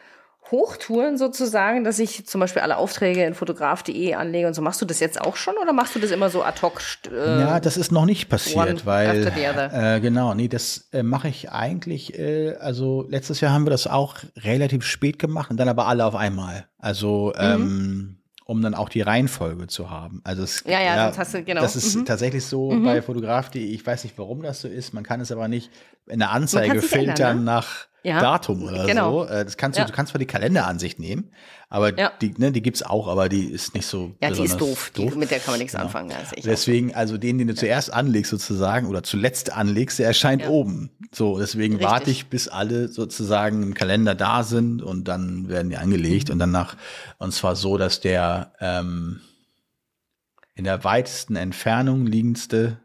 Hochtouren sozusagen, dass ich zum Beispiel alle Aufträge in fotograf.de anlege und so. Machst du das jetzt auch schon oder machst du das immer so ad hoc? Äh, ja, das ist noch nicht passiert, weil äh, genau, nee, das äh, mache ich eigentlich. Äh, also letztes Jahr haben wir das auch relativ spät gemacht und dann aber alle auf einmal. Also mhm. ähm, um dann auch die Reihenfolge zu haben. Also es, ja, ja, ja hast du, genau. Das ist mhm. tatsächlich so mhm. bei Fotograf.de, ich weiß nicht, warum das so ist, man kann es aber nicht in der Anzeige filtern ändern, ne? nach ja. Datum oder genau. so. Äh, das kannst du, ja. du kannst zwar die Kalenderansicht nehmen, aber ja. die, ne, die gibt's auch, aber die ist nicht so. Ja, die ist doof. doof. Die, mit der kann man nichts genau. anfangen. deswegen, also den, den du zuerst anlegst sozusagen oder zuletzt anlegst, der erscheint oben. So, deswegen Richtig. warte ich, bis alle sozusagen im Kalender da sind und dann werden die angelegt mhm. und danach, und zwar so, dass der ähm, in der weitesten Entfernung liegendste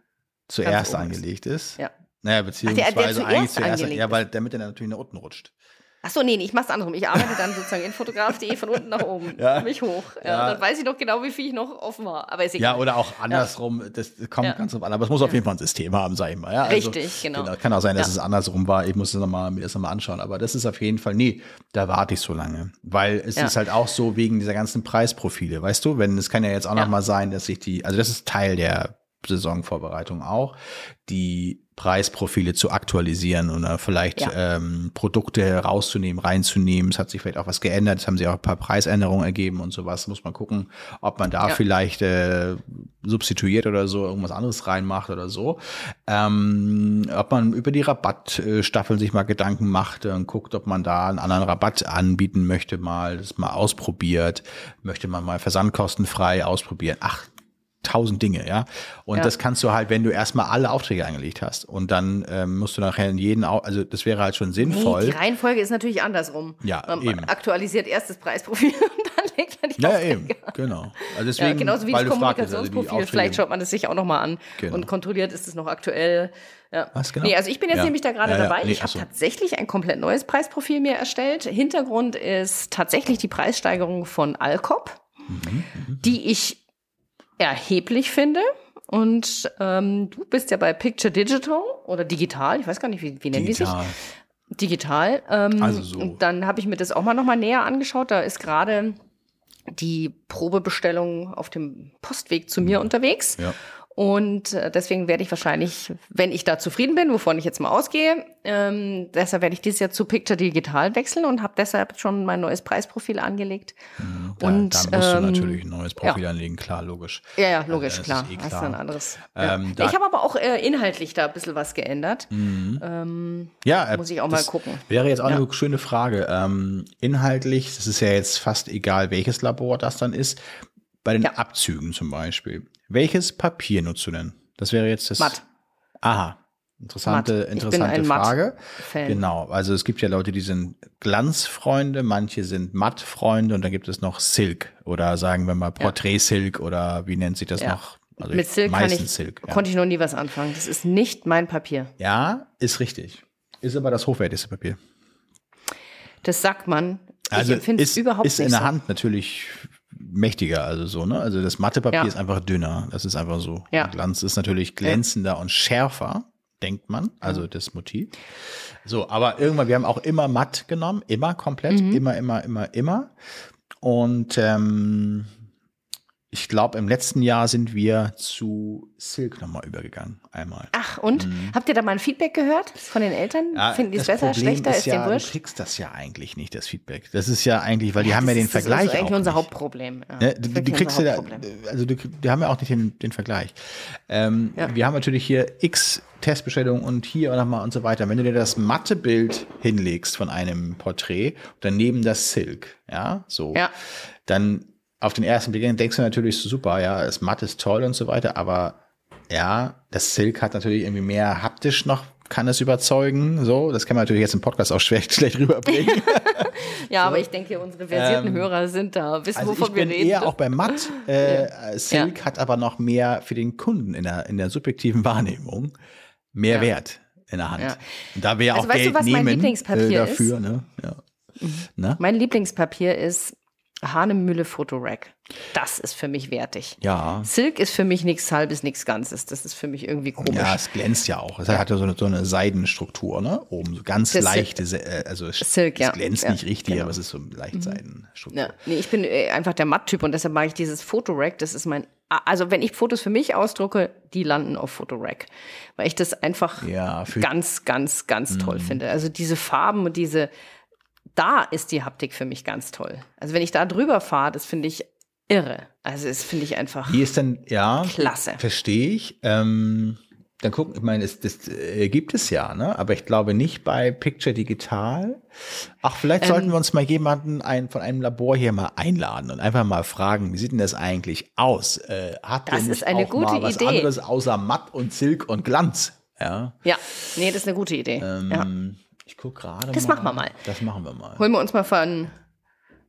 zuerst angelegt ist. Ja. Naja, beziehungsweise Ach, der, der zuerst eigentlich zuerst, ja, weil damit er natürlich nach unten rutscht. Ach so, nee, nee, ich mach's andersrum. Ich arbeite dann sozusagen in fotograf.de von unten nach oben, ja. mich hoch. Ja, ja. Dann weiß ich noch genau, wie viel ich noch offen war. Aber ist egal. Ja, oder auch andersrum. Ja. Das kommt ganz drauf an. Aber es muss auf jeden Fall ein System haben, sag ich mal. Ja, also, Richtig, genau. genau. Kann auch sein, dass es andersrum war. Ich muss das nochmal, mir das nochmal anschauen. Aber das ist auf jeden Fall, nee, da warte ich so lange. Weil es ist halt auch so wegen dieser ganzen Preisprofile. Weißt du, wenn, es kann ja jetzt auch ja. nochmal sein, dass sich die, also das ist Teil der Saisonvorbereitung auch, die Preisprofile zu aktualisieren oder vielleicht ja. ähm, Produkte rauszunehmen, reinzunehmen. Es hat sich vielleicht auch was geändert. Es haben sich auch ein paar Preisänderungen ergeben und sowas. Muss man gucken, ob man da ja. vielleicht äh, substituiert oder so, irgendwas anderes reinmacht oder so. Ähm, ob man über die Rabattstaffeln sich mal Gedanken macht und guckt, ob man da einen anderen Rabatt anbieten möchte, mal das mal ausprobiert. Möchte man mal versandkostenfrei ausprobieren. Ach, tausend Dinge, ja. Und ja. das kannst du halt, wenn du erstmal alle Aufträge angelegt hast. Und dann ähm, musst du nachher in jeden, Au also das wäre halt schon sinnvoll. Nee, die Reihenfolge ist natürlich andersrum. Ja, Man eben. aktualisiert erst das Preisprofil und dann legt man die Ja, Aufträge. eben, genau. Also deswegen, ja, genauso wie das also Kommunikationsprofil. Also Vielleicht schaut man das sich auch nochmal an genau. und kontrolliert, ist es noch aktuell. Ja. Was genau? Nee, also ich bin jetzt ja. nämlich da gerade ja, dabei. Nee, ich habe tatsächlich ein komplett neues Preisprofil mir erstellt. Hintergrund ist tatsächlich die Preissteigerung von Alcop, mhm, mhm. die ich erheblich finde. Und ähm, du bist ja bei Picture Digital oder digital, ich weiß gar nicht, wie, wie nennen digital. die sich? Digital. Ähm, also so. Und dann habe ich mir das auch mal nochmal näher angeschaut. Da ist gerade die Probebestellung auf dem Postweg zu mir unterwegs. Ja. Und äh, deswegen werde ich wahrscheinlich, wenn ich da zufrieden bin, wovon ich jetzt mal ausgehe, ähm, deshalb werde ich dieses Jahr zu Picture Digital wechseln und habe deshalb schon mein neues Preisprofil angelegt. Mhm, da, und dann musst ähm, du natürlich ein neues Profil ja. anlegen, klar, logisch. Ja, ja, logisch, äh, klar. Eh klar. Das ist ein anderes. Ähm, ja. Ich habe aber auch äh, inhaltlich da ein bisschen was geändert. Mhm. Ähm, ja, äh, muss ich auch mal gucken. Wäre jetzt auch ja. eine schöne Frage. Ähm, inhaltlich, das ist ja jetzt fast egal, welches Labor das dann ist. Bei den Abzügen zum Beispiel. Welches Papier nutzt du denn? Das wäre jetzt das. Matt. Aha. Interessante, interessante Frage. Genau. Also es gibt ja Leute, die sind Glanzfreunde, manche sind Mattfreunde und dann gibt es noch Silk oder sagen wir mal Porträt Silk oder wie nennt sich das ja. noch? Also Mit Silk, kann ich, Silk ja. konnte ich noch nie was anfangen. Das ist nicht mein Papier. Ja, ist richtig. Ist aber das hochwertigste Papier. Das sagt man. Ich also überhaupt ist nicht. Ist in der Hand natürlich mächtiger, also so, ne? Also das Mathepapier ja. ist einfach dünner. Das ist einfach so. Ja. Glanz ist natürlich glänzender ja. und schärfer, denkt man, also das Motiv. So, aber irgendwann, wir haben auch immer matt genommen, immer komplett, mhm. immer, immer, immer, immer. Und ähm, ich glaube, im letzten Jahr sind wir zu Silk nochmal übergegangen. Einmal. Ach, und? Mhm. Habt ihr da mal ein Feedback gehört von den Eltern? Ja, Finden die es besser, Problem schlechter? Ist, ist ja, wurscht? Du kriegst das ja eigentlich nicht, das Feedback. Das ist ja eigentlich, weil die ja, haben ja den ist, Vergleich. Das ist eigentlich unser nicht. Hauptproblem. Ja, ne, die, die kriegst du ja, also die, die, haben ja auch nicht den, den Vergleich. Ähm, wir haben natürlich hier x Testbestellungen und hier und nochmal und so weiter. Wenn du dir das matte Bild hinlegst von einem Porträt, daneben das Silk, ja, so, dann auf den ersten Blick denkst du natürlich super, ja, das Matt ist toll und so weiter, aber ja, das Silk hat natürlich irgendwie mehr haptisch noch, kann es überzeugen, so. Das kann man natürlich jetzt im Podcast auch schlecht, schlecht rüberbringen. ja, so. aber ich denke, unsere versierten ähm, Hörer sind da, wissen, also wovon wir reden. Ich bin eher auch bei Matt. Äh, ja. Silk ja. hat aber noch mehr für den Kunden in der, in der subjektiven Wahrnehmung mehr ja. Wert in der Hand. Und da wir also auch weißt Geld du, was nehmen mein Lieblingspapier äh, dafür, ist? Ne? Ja. Mhm. Mein Lieblingspapier ist Hahnemühle Fotorack. Das ist für mich wertig. Ja. Silk ist für mich nichts halbes, nichts Ganzes. Das ist für mich irgendwie komisch. Ja, es glänzt ja auch. Es hat ja so eine, so eine Seidenstruktur, ne? Oben so ganz Das leichte, Se- äh, also es, Silk, ja. glänzt Ja, nicht richtig, genau. aber es ist so leicht Seidenstruktur. Ja, nee, ich bin äh, einfach der Matttyp und deshalb mag ich dieses Fotorack. Das ist mein, also wenn ich Fotos für mich ausdrucke, die landen auf Fotorack, weil ich das einfach Ja, ganz, ganz, ganz toll finde. Also diese Farben und diese, da ist die Haptik für mich ganz toll. Also wenn ich da drüber fahre, das finde ich irre. Also das finde ich einfach Wie ist denn, ja, klasse. verstehe ich. Ähm, dann gucken, ich meine, das, das äh, gibt es ja, ne? Aber ich glaube nicht bei Picture Digital. Ach, vielleicht Ähm, sollten wir uns mal jemanden ein, von einem Labor hier mal einladen und einfach mal fragen, wie sieht denn das eigentlich aus? Äh, hat Das ist eine auch gute mal was Idee. anderes außer Matt und Silk und Glanz? Ja. Ja, nee, das ist eine gute Idee. Ähm, ja. Ich gucke gerade Das mal. machen wir mal. Das machen wir mal. Holen wir uns mal von,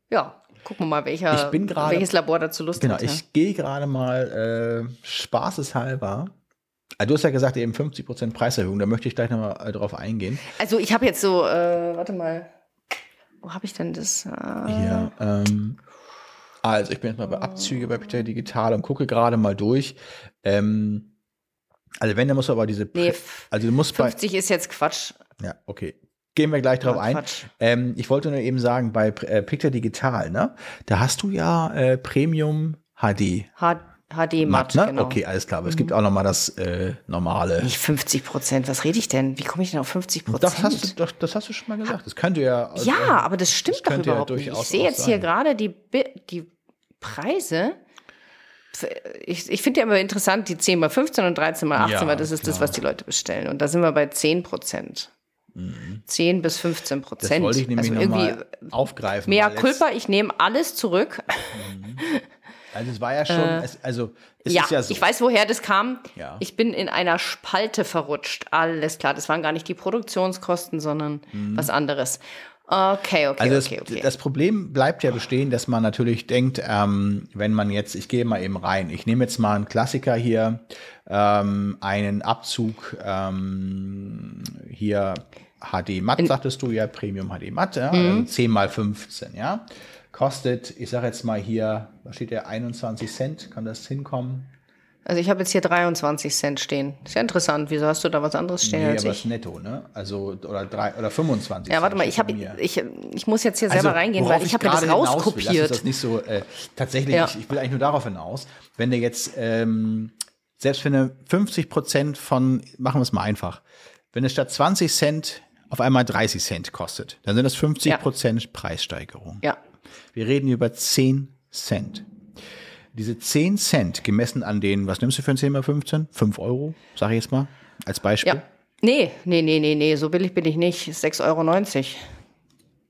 ja, gucken wir mal, welcher, Ich bin gerade- welches Labor dazu Lust Genau, hat. ja. ich gehe gerade mal äh, spaßeshalber. Ah, Du hast ja gesagt, eben 50% Preiserhöhung, da möchte ich gleich nochmal äh, drauf eingehen. Also ich habe jetzt so, äh, warte mal, wo habe ich denn das? Äh, Hier, ähm, also ich bin jetzt mal bei Abzüge bei Peter Digital und gucke gerade mal durch. Ähm, also wenn, dann muss aber diese, Nee, also du musst bei, 50 ist jetzt Quatsch. ja, okay. Gehen wir gleich drauf Ja, ein. Ähm, ich wollte nur eben sagen, bei äh, Picture Digital, ne, da hast du ja äh, Premium HD. H HD Matt, ne? genau. Okay, alles klar. Aber es gibt auch noch mal das äh, normale. Nicht 50 Prozent, was rede ich denn? Wie komme ich denn auf 50 Prozent? Das hast, du, doch, das hast du schon mal gesagt. Das könnte ja. also, ja, aber das stimmt das doch könnte ja überhaupt nicht. Ich sehe jetzt hier gerade die, die Preise. Ich, ich finde ja immer interessant, die 10 mal 15 und 13 mal 18, Ja, weil das ist das, klar. was die Leute bestellen. Und da sind wir bei 10 Prozent. 10 bis 15 Mhm. Das Prozent. wollte ich nämlich also noch irgendwie mal aufgreifen. Jetzt- culpa, ich nehme alles zurück. Also es war ja schon, es, also es Äh, Ja, ist ja so. ich weiß, woher das kam. Ja. Ich bin in einer Spalte verrutscht. Alles klar, das waren gar nicht die Produktionskosten, sondern was anderes. Okay, okay, Mhm. Also das, okay, okay. das Problem bleibt ja bestehen, dass man natürlich denkt, ähm, wenn man jetzt, ich gehe mal eben rein, ich nehme jetzt mal einen Klassiker hier, ähm, einen Abzug ähm, hier HD Matt, sagtest du ja, Premium HD Matt, ja, Mhm. also 10 mal 15, ja. Kostet, ich sage jetzt mal hier, was steht der, 21 Cent, kann das hinkommen? Also ich habe jetzt hier 23 Cent stehen. Ist ja interessant. Wieso hast du da was anderes stehen Nee, als aber ich? das netto, ne? Also, oder drei, oder 25 Ja, warte mal, ich, hab, steht bei mir. ich, ich muss jetzt hier selber reingehen, weil ich habe mir das hinaus will, rauskopiert. Das nicht so, äh, tatsächlich, Ja. ich, ich will eigentlich nur darauf hinaus, wenn du jetzt, ähm, selbst wenn du 50 Prozent von, machen wir es mal einfach, wenn es statt 20 Cent auf einmal 30 Cent kostet, dann sind das 50 Prozent Preissteigerung. Ja, Wir reden über 10 Cent. Diese 10 Cent gemessen an den, was nimmst du für ein 10 mal 15? 5 Euro, sage ich jetzt mal, als Beispiel. ja. Nee, nee, nee, nee, nee, so billig bin ich nicht. 6,90 Euro.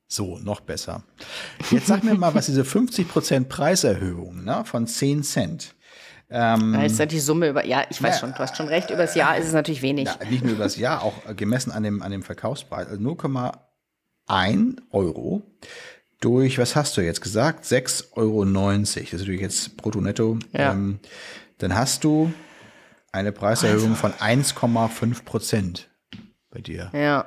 So, noch besser. Jetzt sag mir mal, was diese 50% Preiserhöhung ne, von 10 Cent. Da ist ja die Summe über. Ja, ich weiß Ja. schon, du hast schon recht. Übers Jahr ist es natürlich wenig. Ja, nicht nur über das Jahr, auch gemessen an dem, an dem Verkaufspreis. Also 0,1 Euro durch, was hast du jetzt gesagt? 6,90 Euro. Das ist natürlich jetzt brutto netto. Ja. Ähm, dann hast du eine Preiserhöhung von 1,5 Prozent bei dir. Ja.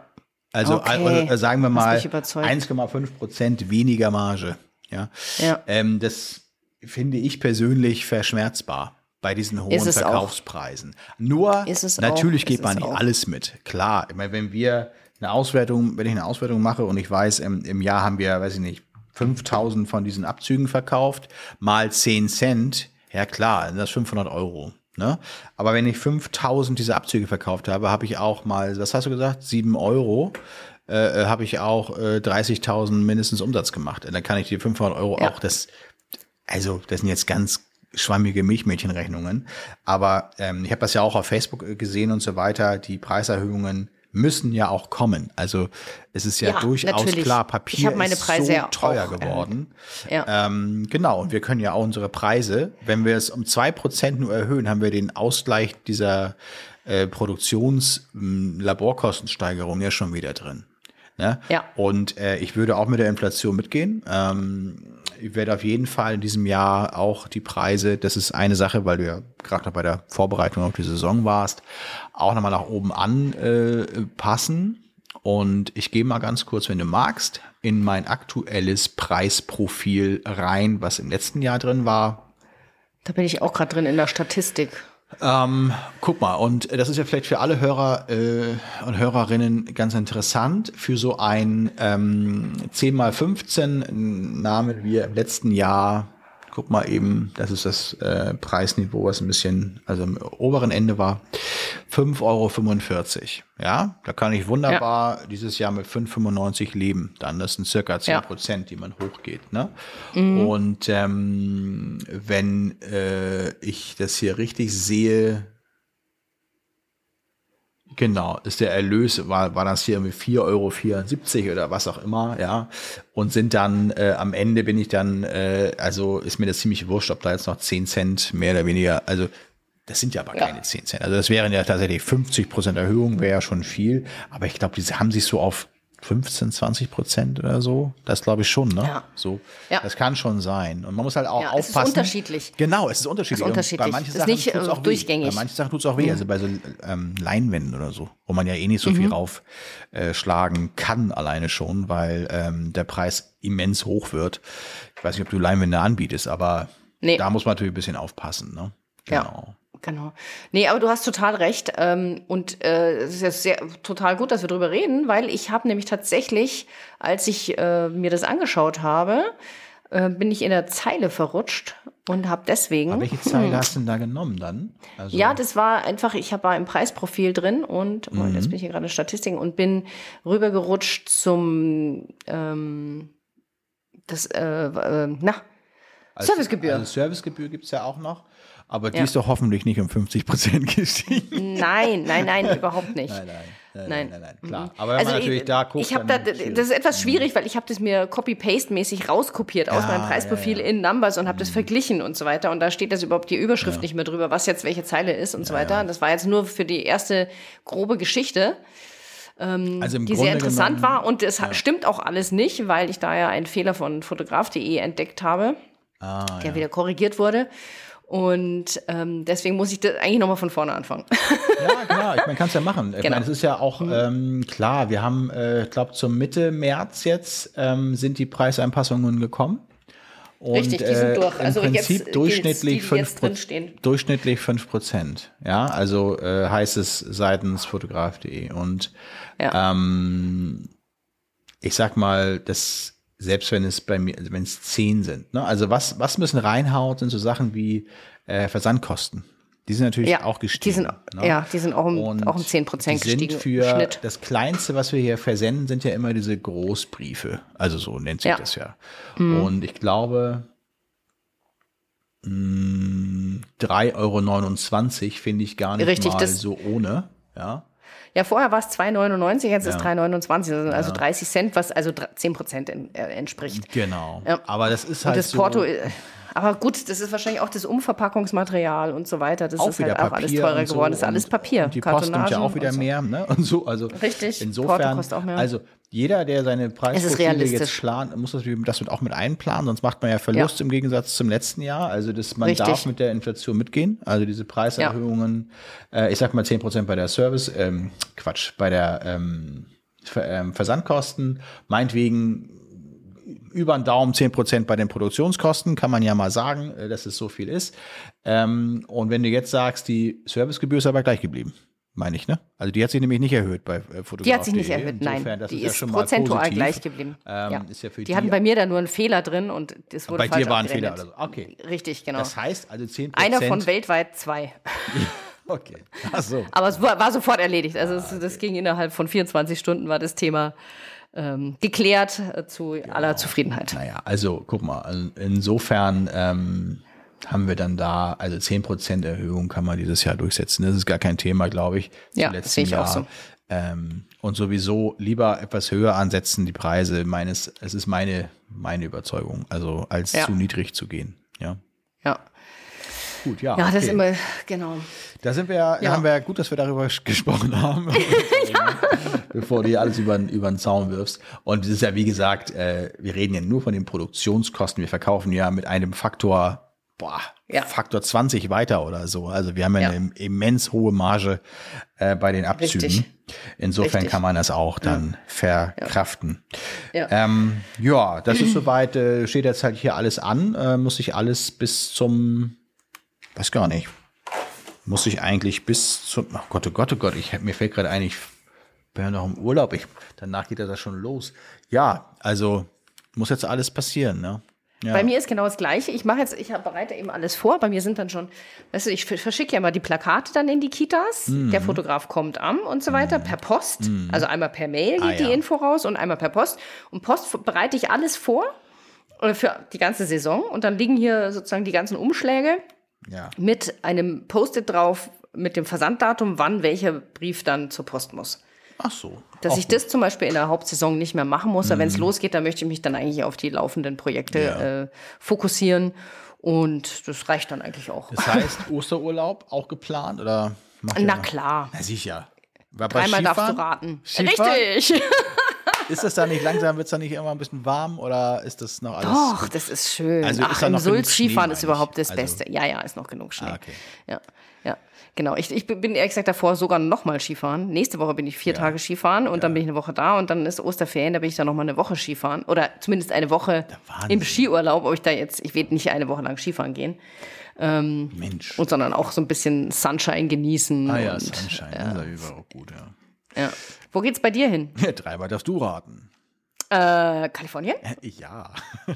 Also Okay. äh, sagen wir mal mich überzeugt. 1,5 Prozent weniger Marge. Ja. Ja. Ähm, das finde ich persönlich verschmerzbar bei diesen hohen Ist es auch. Verkaufspreisen. Nur Ist es natürlich auch. geht Ist man nicht auch. alles mit. Klar, ich meine, wenn wir eine Auswertung, wenn ich eine Auswertung mache und ich weiß, im, im Jahr haben wir, weiß ich nicht, 5000 von diesen Abzügen verkauft, mal 10 Cent, ja klar, das 500 Euro. Ne? Aber wenn ich 5000 diese Abzüge verkauft habe, habe ich auch mal, was hast du gesagt, 7 Euro, äh, äh, habe ich auch äh, 30.000 mindestens Umsatz gemacht. Dann kann ich die 500 Euro Ja. auch das, also das sind jetzt ganz schwammige Milchmädchenrechnungen. Aber ähm, ich habe das ja auch auf Facebook äh, gesehen und so weiter. Die Preiserhöhungen müssen ja auch kommen. Also es ist ja, Ja, durchaus natürlich. klar, Papier ist Preise so ja teuer auch, äh, geworden. Ja. Ähm, genau, und wir können ja auch unsere Preise, wenn wir es um zwei Prozent nur erhöhen, haben wir den Ausgleich dieser äh, Produktions-Laborkostensteigerung ja schon wieder drin. Ne? Ja. Und äh, ich würde auch mit der Inflation mitgehen. Ähm, ich werde auf jeden Fall in diesem Jahr auch die Preise, das ist eine Sache, weil du ja gerade noch bei der Vorbereitung auf die Saison warst, auch nochmal nach oben anpassen. Äh. Und ich gehe mal ganz kurz, wenn du magst, in mein aktuelles Preisprofil rein, was im letzten Jahr drin war. Da bin ich auch gerade drin in der Statistik. Ähm, guck mal, und das ist ja vielleicht für alle Hörer äh, und Hörerinnen ganz interessant. Für so ein ähm, 10 mal 15 nahmen wir im letzten Jahr guck mal eben, das ist das äh, Preisniveau, was ein bisschen, also im oberen Ende war, 5,45 Euro. Ja, da kann ich wunderbar ja. dieses Jahr mit 5,95 leben. Dann das sind circa 10 Prozent, ja. die man hochgeht. Ne? Mhm. Und ähm, wenn äh, ich das hier richtig sehe, Genau, ist der Erlös, war, war das hier mit 4,74 Euro oder was auch immer, ja. Und sind dann, äh, am Ende bin ich dann, äh, also ist mir das ziemlich wurscht, ob da jetzt noch 10 Cent mehr oder weniger, also das sind ja aber ja. keine 10 Cent. Also das wären ja tatsächlich 50 Prozent Erhöhung, wäre ja schon viel. Aber ich glaube, diese haben sich so auf 15, 20 Prozent oder so. Das glaube ich schon, ne? Ja. So. Ja. Das kann schon sein. Und man muss halt auch ja, aufpassen. Es ist unterschiedlich. Genau, es ist unterschiedlich. Es ist unterschiedlich. bei manchen Sachen ist nicht auch durchgängig. Weh. Bei manchen Sachen tut es auch weh. Mhm. Also bei so ähm, Leinwänden oder so, wo man ja eh nicht so mhm. viel raufschlagen äh, kann alleine schon, weil ähm, der Preis immens hoch wird. Ich weiß nicht, ob du Leinwände anbietest, aber nee. da muss man natürlich ein bisschen aufpassen, ne? Genau. Ja. Genau. Nee, aber du hast total recht. Ähm, und äh, es ist jetzt sehr, total gut, dass wir drüber reden, weil ich habe nämlich tatsächlich, als ich äh, mir das angeschaut habe, äh, bin ich in der Zeile verrutscht und habe deswegen. Aber welche Zeile hm, hast du denn da genommen dann? Also ja, das war einfach, ich habe im Preisprofil drin und mhm. jetzt bin ich hier gerade in Statistiken und bin rübergerutscht zum ähm, das äh, äh na als, Servicegebühr. Also Servicegebühr gibt es ja auch noch. Aber die ja. ist doch hoffentlich nicht um 50 Prozent gestiegen. Nein, nein, nein, überhaupt nicht. Nein, nein. Nein, nein, nein, nein, klar. Mhm. Aber wenn also man natürlich ich, da guckt. Ich habe da, das ist etwas mhm. schwierig, weil ich habe das mir copy-paste-mäßig rauskopiert ja, aus meinem Preisprofil ja, ja. in Numbers und habe das mhm. verglichen und so weiter. Und da steht das überhaupt die Überschrift nicht mehr drüber, was jetzt welche Zeile ist und so weiter. Das war jetzt nur für die erste grobe Geschichte. Ähm, also die Grunde sehr interessant genommen, war. Und es stimmt auch alles nicht, weil ich da ja einen Fehler von fotograf.de entdeckt habe, ah, der wieder korrigiert wurde. Und ähm, deswegen muss ich das eigentlich nochmal von vorne anfangen. Ja, klar, ich meine, kannst ja machen. Ich genau. meine, es ist ja auch mhm. ähm, klar, wir haben, äh, ich glaube, zur Mitte März jetzt ähm, sind die Preisanpassungen gekommen. Und, Richtig, die sind äh, durch. Im also Prinzip jetzt, durchschnittlich, die, die 5 durchschnittlich 5 Prozent. Ja, also äh, heißt es seitens fotograf.de. Und ja. ähm, ich sag mal, das selbst wenn es bei mir, wenn es zehn sind. Ne? Also was, was müssen reinhaut, sind so Sachen wie äh, Versandkosten. Die sind natürlich ja, auch gestiegen. Die sind, ne? Ja, die sind auch um, Und auch um 10 Prozent gestiegen. Für Schnitt. das Kleinste, was wir hier versenden, sind ja immer diese Großbriefe. Also so nennt sich ja. das ja. Mhm. Und ich glaube, 3,29 Euro finde ich gar nicht Richtig, mal so ohne. Ja. Ja, vorher war es 2,99, jetzt ja. ist 3,29, also ja. 30 Cent, was also 10 Prozent äh, entspricht. Genau. Ja. Aber das ist halt. Und das so Porto. Äh, aber gut, das ist wahrscheinlich auch das Umverpackungsmaterial und so weiter. Das auch ist halt auch alles teurer so geworden. Das ist alles Papier. Und die Post nimmt ja auch wieder so. mehr. Ne? Und so, also Richtig. Insofern, also jeder, der seine Preisprofile jetzt plant, muss das, das auch mit einplanen, sonst macht man ja Verlust ja. im Gegensatz zum letzten Jahr. Also das, man Richtig. darf mit der Inflation mitgehen. Also diese Preiserhöhungen, ja. äh, ich sag mal 10 Prozent bei der Service, ähm, Quatsch, bei der ähm, Ver ähm, Versandkosten, meinetwegen über den Daumen 10 Prozent bei den Produktionskosten, kann man ja mal sagen, äh, dass es so viel ist. Ähm, und wenn du jetzt sagst, die Servicegebühr ist aber gleich geblieben meine ich, ne? Also die hat sich nämlich nicht erhöht bei äh, Fotograf. Die hat sich nicht erhöht, Insofern, nein. die ist, ja prozentual gleich geblieben. Ähm, ja. Ist ja die, die hatten bei mir da nur einen Fehler drin und das wurde Bei dir war ein Fehler oder so. Okay. Richtig, genau. Das heißt also 10% Einer von weltweit zwei. okay. Ach so. Aber es war, war sofort erledigt. Also ah, okay. das ging innerhalb von 24 Stunden war das Thema ähm, geklärt äh, zu genau. aller Zufriedenheit. Naja, also guck mal, insofern ähm, haben wir dann da, also 10% Erhöhung kann man dieses Jahr durchsetzen. Das ist gar kein Thema, glaube ich. Ja, das sehe ich Jahr. auch so. Ähm, und sowieso lieber etwas höher ansetzen, die Preise. Meines, es ist meine, meine Überzeugung, also als ja. zu niedrig zu gehen. Ja. Ja. Gut, ja. Ja, okay. das immer, genau. Da sind wir, ja. da haben wir gut, dass wir darüber gesprochen haben, ja. bevor du hier alles über, über den Zaun wirfst. Und es ist ja, wie gesagt, äh, wir reden ja nur von den Produktionskosten. Wir verkaufen ja mit einem Faktor boah, ja. Faktor 20 weiter oder so. Also wir haben ja, ja. eine immens hohe Marge äh, bei den Abzügen. Richtig. Insofern Richtig. kann man das auch dann verkraften. Ja. Ähm, das ist soweit, äh, steht jetzt halt hier alles an, äh, muss ich alles bis zum, weiß gar nicht, muss ich eigentlich bis zum, oh Gott, oh Gott, oh Gott, ich, mir fällt gerade ein, ich bin ja noch im Urlaub, ich, danach geht das schon los. Ja, also muss jetzt alles passieren, ne? Ja. Bei mir ist genau das Gleiche. Ich mache jetzt, ich bereite eben alles vor. Bei mir sind dann schon, weißt du, ich verschicke ja mal die Plakate dann in die Kitas. Mhm. Der Fotograf kommt am und so weiter, mhm. per Post. Mhm. Also einmal per Mail geht ah, die ja. Info raus und einmal per Post. Und Post bereite ich alles vor äh, für die ganze Saison. Und dann liegen hier sozusagen die ganzen Umschläge ja. mit einem Post-it drauf, mit dem Versanddatum, wann welcher Brief dann zur Post muss. Ach so. Dass ich gut. das zum Beispiel in der Hauptsaison nicht mehr machen muss. Mhm. Wenn es losgeht, dann möchte ich mich dann eigentlich auf die laufenden Projekte ja. äh, fokussieren. Und das reicht dann eigentlich auch. Das heißt, Osterurlaub auch geplant? Oder Na klar. Na sicher. Dreimal darfst du raten. Skifahren? Richtig. Ist das da nicht langsam, wird es da nicht immer ein bisschen warm oder ist das noch alles? Doch, gut? das ist schön. Also Ach, ist im Sulz Skifahren ist überhaupt das also, Beste. Ja, ja, ist noch genug Schnee. Ah, okay. Ja, ja. Genau, ich, ich bin ehrlich gesagt davor sogar noch mal Skifahren. Nächste Woche bin ich vier ja. Tage Skifahren und ja. dann bin ich eine Woche da und dann ist Osterferien, da bin ich dann noch mal eine Woche Skifahren oder zumindest eine Woche im Skiurlaub, ob ich da jetzt, ich werde nicht eine Woche lang Skifahren gehen. Ähm, Mensch. Und sondern auch so ein bisschen Sunshine genießen. Ah ja, und, Sunshine, ja. das ist auch gut, ja. Ja. Wo geht's bei dir hin? Ja, dreimal darfst du raten. Äh, Kalifornien? Ja.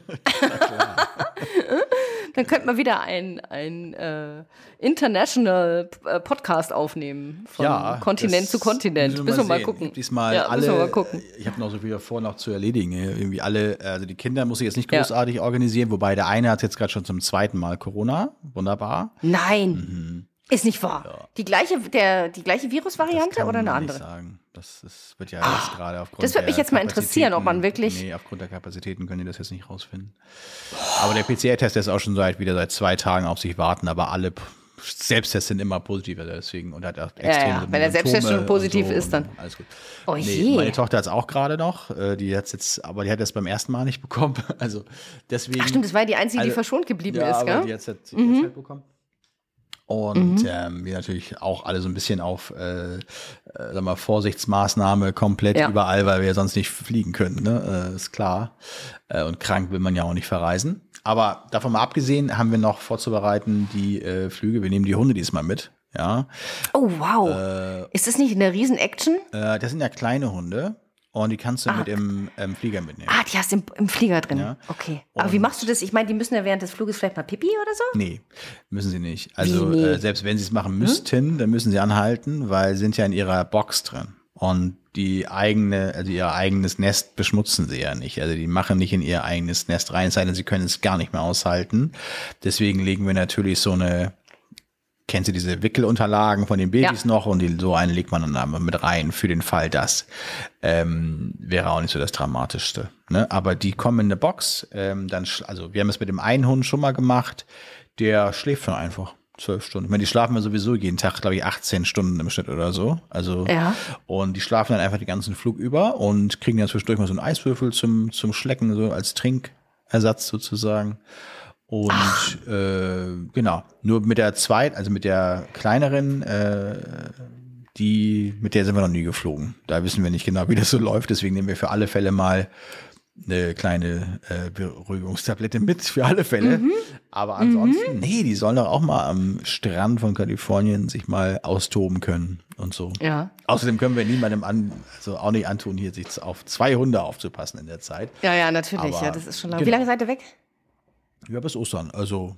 Dann könnte man wieder ein, ein äh, International äh, Podcast aufnehmen. Von ja, Kontinent zu Kontinent. Müssen wir mal, gucken. Diesmal ja, alle, mal gucken. Ich habe noch so viel vor noch zu erledigen. Irgendwie alle, also die Kinder muss ich jetzt nicht großartig ja. organisieren, wobei der eine hat jetzt gerade schon zum zweiten Mal Corona. Wunderbar. Nein. Mhm. Ist nicht wahr. Ja. Die gleiche, der, die gleiche Virusvariante oder eine andere? Nicht sagen. Das ist, wird ja ah, jetzt gerade aufgrund Das würde mich jetzt mal interessieren, ob man wirklich. Nee, aufgrund der Kapazitäten können die das jetzt nicht rausfinden. Aber der PCR-Test ist auch schon seit wieder seit zwei Tagen auf sich warten, aber alle Selbsttests sind immer positiv, also deswegen und hat auch extrem. Ja, ja. Wenn der Selbsttest schon positiv so ist, dann. Alles gut. Oh nee, je. Meine Tochter hat es auch gerade noch. Äh, die hat jetzt, aber die hat es beim ersten Mal nicht bekommen. Also deswegen. Ach stimmt, das war die einzige, also, die verschont geblieben ja, ist, gell? Die hat es jetzt, mhm. halt bekommen. Und mhm. ähm, wir natürlich auch alle so ein bisschen auf äh, äh, sag mal, Vorsichtsmaßnahme komplett ja. überall, weil wir ja sonst nicht fliegen können, ne? Äh, ist klar. Äh, und krank will man ja auch nicht verreisen. Aber davon mal abgesehen, haben wir noch vorzubereiten die äh, Flüge. Wir nehmen die Hunde diesmal mit. Ja. Oh, wow. Äh, ist das nicht eine Riesen-Action? Äh, das sind ja kleine Hunde. Und die kannst du ah, mit im ähm, Flieger mitnehmen. Ah, die hast du im, im Flieger drin. Ja. Okay. Und Aber wie machst du das? Ich meine, die müssen ja während des Fluges vielleicht mal Pipi oder so? Nee, müssen sie nicht. Also nee? äh, selbst wenn sie es machen müssten, hm? dann müssen sie anhalten, weil sie sind ja in ihrer Box drin. Und die eigene, also ihr eigenes Nest beschmutzen sie ja nicht. Also die machen nicht in ihr eigenes Nest rein, sei denn sie können es gar nicht mehr aushalten. Deswegen legen wir natürlich so eine kennst du diese Wickelunterlagen von den Babys ja. noch und die, so eine legt man dann mit rein für den Fall, das ähm, wäre auch nicht so das Dramatischste. Ne? Aber die kommen in eine Box, ähm, dann, also wir haben es mit dem einen Hund schon mal gemacht, der schläft dann einfach zwölf Stunden. Ich meine, die schlafen ja sowieso jeden Tag, glaube ich, 18 Stunden im Schnitt oder so. Also ja. und die schlafen dann einfach den ganzen Flug über und kriegen dann zwischendurch mal so einen Eiswürfel zum zum Schlecken so als Trinkersatz sozusagen. Und äh, genau, nur mit der zweiten, also mit der kleineren, äh, die, mit der sind wir noch nie geflogen. Da wissen wir nicht genau, wie das so läuft. Deswegen nehmen wir für alle Fälle mal eine kleine äh, Beruhigungstablette mit, für alle Fälle. Mhm. Aber ansonsten, mhm. nee, die sollen doch auch mal am Strand von Kalifornien sich mal austoben können und so. Ja. Außerdem können wir niemandem an, also auch nicht antun, hier sich auf zwei Hunde aufzupassen in der Zeit. Ja, ja, natürlich. Aber, ja, das ist schon lang. Genau. Wie lange seid ihr weg? Ja, bis Ostern. Also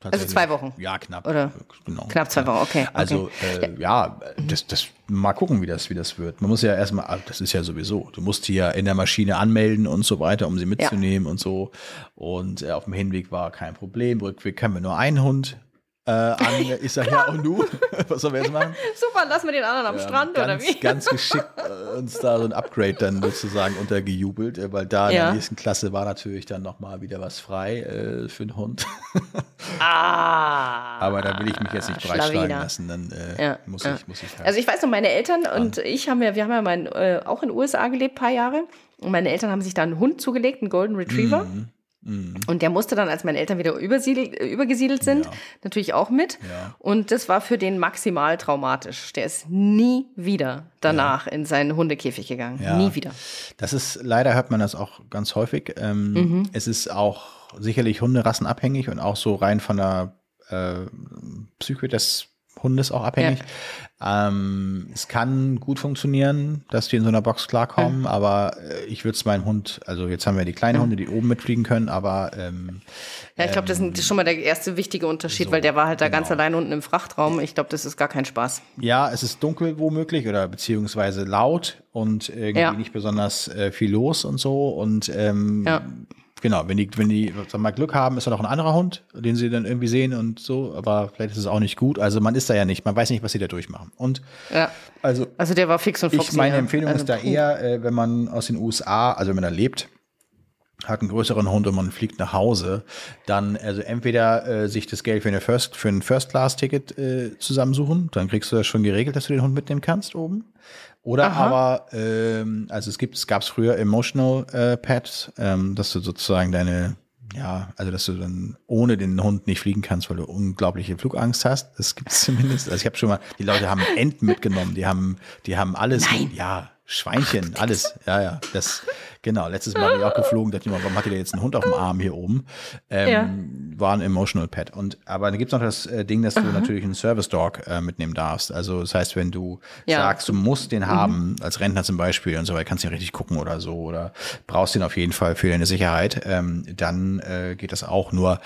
also zwei Wochen. Ja, knapp. Oder genau. Knapp zwei Wochen, okay. Also okay. Äh, ja, das, das mal gucken, wie das, wie das wird. Man muss ja erstmal, ah, das ist ja sowieso, du musst ja in der Maschine anmelden und so weiter, um sie mitzunehmen ja. und so. Und äh, auf dem Hinweg war kein Problem. Rückweg haben wir nur einen Hund äh, an. Ich sage, ja, und du? Was sollen wir jetzt machen? Super, lassen wir den anderen am ja, Strand, ganz, oder wie? Ganz geschickt äh, uns da so ein Upgrade dann sozusagen untergejubelt, äh, weil da in ja. der nächsten Klasse war natürlich dann nochmal wieder was frei äh, für einen Hund. ah. Aber da will ich mich jetzt nicht breitschlagen lassen, dann äh, ja, muss, ich, muss ich halt Also ich weiß noch, meine Eltern und ich haben ja, wir haben ja mein, äh, auch in den USA gelebt, paar Jahre. Und meine Eltern haben sich da einen Hund zugelegt, einen Golden Retriever. Mhm. Mhm. Und der musste dann, als meine Eltern wieder übergesiedelt sind, ja. natürlich auch mit. Ja. Und das war für den maximal traumatisch. Der ist nie wieder danach ja. in seinen Hundekäfig gegangen. Nie wieder. Das ist, leider hört man das auch ganz häufig. Ähm, mhm. Es ist auch sicherlich hunderassenabhängig und auch so rein von der äh, Psyche des Hundes auch abhängig. Ja. Ähm, es kann gut funktionieren, dass die in so einer Box klarkommen, ja. aber äh, ich würde es meinem Hund, also jetzt haben wir die kleinen Hunde, die oben mitfliegen können, aber ähm, ja, ich glaube, das ist schon mal der erste wichtige Unterschied, so, weil der war halt da genau. ganz allein unten im Frachtraum. Ich glaube, das ist gar kein Spaß. Ja, es ist dunkel womöglich oder beziehungsweise laut und irgendwie ja. nicht besonders äh, viel los und so und ähm, ja genau, wenn die, wenn die sag mal, Glück haben, ist da noch ein anderer Hund, den sie dann irgendwie sehen und so, aber vielleicht ist es auch nicht gut. Also man ist da ja nicht, man weiß nicht, was sie da durchmachen. Und ja. also, also der war fix und foxy. Ich, meine Empfehlung also, ist da eher, äh, wenn man aus den USA, also wenn man da lebt, hat einen größeren Hund und man fliegt nach Hause, dann also entweder äh, sich das Geld für, eine First, für ein First-Class-Ticket äh, zusammensuchen, dann kriegst du das schon geregelt, dass du den Hund mitnehmen kannst oben. Oder Aha. aber, ähm, also es gibt, es gab es früher Emotional äh, Pads, ähm, dass du sozusagen deine, ja, also dass du dann ohne den Hund nicht fliegen kannst, weil du unglaubliche Flugangst hast. Das gibt es zumindest. Also ich habe schon mal, die Leute haben Enten mitgenommen, die haben, die haben alles, Nein. ja, Schweinchen, alles. Ja, ja. Das, genau. Letztes Mal bin ich auch geflogen, dachte ich mal, warum hat ihr jetzt einen Hund auf dem Arm hier oben? Ähm, ja. War ein Emotional Pet. Und, aber da gibt's noch das äh, Ding, dass du Aha. natürlich einen Service Dog äh, mitnehmen darfst. Also, das heißt, wenn du ja. sagst, du musst den mhm. haben, als Rentner zum Beispiel und so weiter, kannst du ja richtig gucken oder so, oder brauchst den auf jeden Fall für deine Sicherheit, ähm, dann äh, geht das auch. Nur,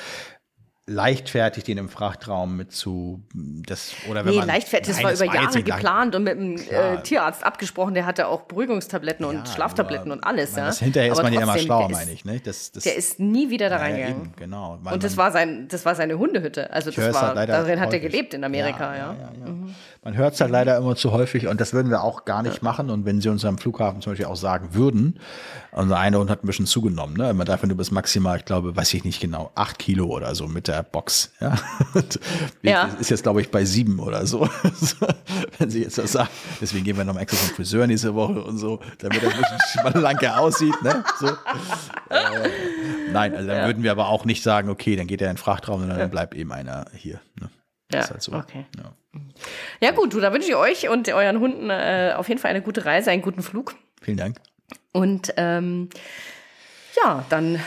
leichtfertig den im Frachtraum mit zu das oder wenn nee, man leichtfertig nein, das war über Jahre geplant und mit dem äh, Tierarzt abgesprochen der hatte auch Beruhigungstabletten ja, und Schlaftabletten und alles ja. das hinterher ist man ja immer schlauer meine ich ne? Das, das der ist nie wieder da reingegangen. ja, genau man, und das war sein das war seine Hundehütte. Also das war halt darin hat er gelebt in Amerika ja, ja. Mhm. Man hört es halt leider immer zu häufig und das würden wir auch gar nicht machen und wenn sie uns am Flughafen zum Beispiel auch sagen würden unser einer Hund hat ein bisschen zugenommen ne man darf nur bis maximal ich glaube weiß ich nicht genau acht Kilo oder so mit der Box. Ja, ja. ist jetzt glaube ich bei sieben oder so, wenn Sie jetzt das sagen. Deswegen gehen wir noch mal extra zum Friseur nächste Woche und so, damit das ein bisschen schmallanke aussieht. Ne? So. Äh, nein, also dann ja. würden wir aber auch nicht sagen, okay, dann geht er in den Frachtraum dann ja. bleibt eben einer hier. Ne? Ja, halt so. okay. Ja. Ja. gut, du, da wünsche ich euch und euren Hunden äh, auf jeden Fall eine gute Reise, einen guten Flug. Vielen Dank. Und ähm, ja, dann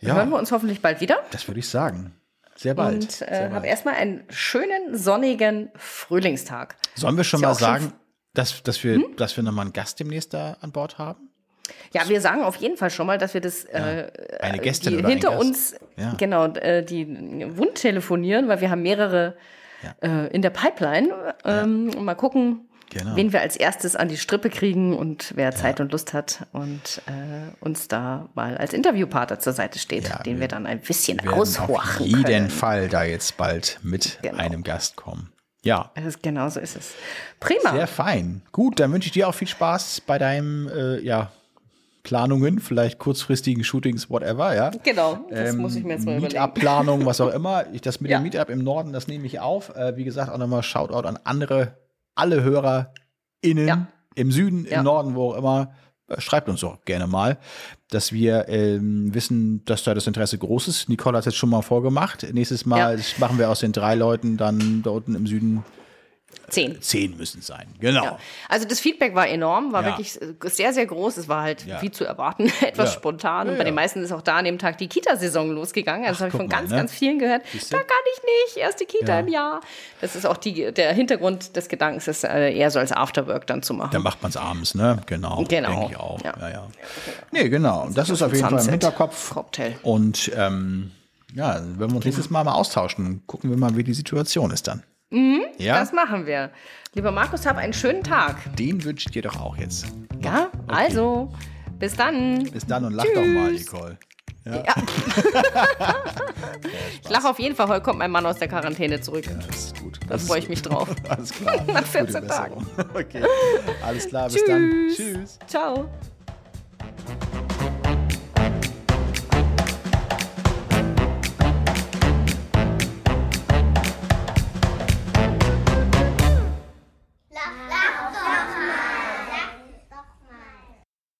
ja. hören wir uns hoffentlich bald wieder. Das würde ich sagen. Sehr bald. Und äh, habe erstmal einen schönen, sonnigen Frühlingstag. Sollen wir schon mal sagen, dass, dass wir, hm? dass wir nochmal einen Gast demnächst da an Bord haben? Ja, wir sagen auf jeden Fall schon mal, dass wir das ja. äh, eine Gästin die hinter uns ja. genau äh, die Wund telefonieren, weil wir haben mehrere ja. äh, in der Pipeline. Ähm, Mal gucken, Genau. wen wir als erstes an die Strippe kriegen und wer Zeit ja. und Lust hat und äh, uns da mal als Interviewpartner zur Seite steht, ja, den wir, wir, dann ein bisschen aushorchen auf jeden können. Fall da jetzt bald mit genau. einem Gast kommen. Ja. Ist, genau so ist es. Prima. Sehr fein. Gut, dann wünsche ich dir auch viel Spaß bei deinem, äh, ja, Planungen, vielleicht kurzfristigen Shootings, whatever, ja. Genau, das ähm, muss ich mir jetzt mal überlegen. Meetup-Planung, was auch immer. Ich, das mit ja. dem Meetup im Norden, das nehme ich auf. Äh, wie gesagt, auch nochmal Shoutout an andere alle HörerInnen ja. im Süden, ja. im Norden, wo auch immer, äh, schreibt uns doch gerne mal, dass wir ähm, wissen, dass da das Interesse groß ist. Nicole hat es jetzt schon mal vorgemacht. Nächstes Mal machen wir aus den drei Leuten dann da unten im Süden Zehn. Zehn müssen es sein, genau. Ja. Also das Feedback war enorm, war ja. wirklich sehr, sehr groß. Es war halt, ja. wie zu erwarten, etwas spontan. Und bei den meisten ist auch da an dem Tag die Kita-Saison losgegangen. Also das habe ich von mal, ganz, ne? ganz vielen gehört. Da kann ich nicht, erste Kita im Jahr. Das ist auch die, der Hintergrund des Gedankens, das äh, eher so als Afterwork dann zu machen. Dann macht man es abends, ne? Genau. Genau. Denke ich auch. Ja. Ja, Nee, genau. Das, das ist auf jeden Fall im Hinterkopf. Cocktail. Und ähm, ja, wenn wir uns nächstes Mal mal austauschen, gucken wir mal, wie die Situation ist dann. Mhm, ja? Das machen wir. Lieber Markus, hab einen schönen Tag. Den wünsche ich dir doch auch jetzt. Ja, okay. also, bis dann. Bis dann und lach Tschüss. doch mal, Nicole. Ja. ja. ich lache auf jeden Fall, heute kommt mein Mann aus der Quarantäne zurück. Ja, das ist gut. Da freue ich mich drauf. Alles klar. Nach 14 Tagen. Okay. Alles klar, bis Tschüss. dann. Tschüss. Ciao.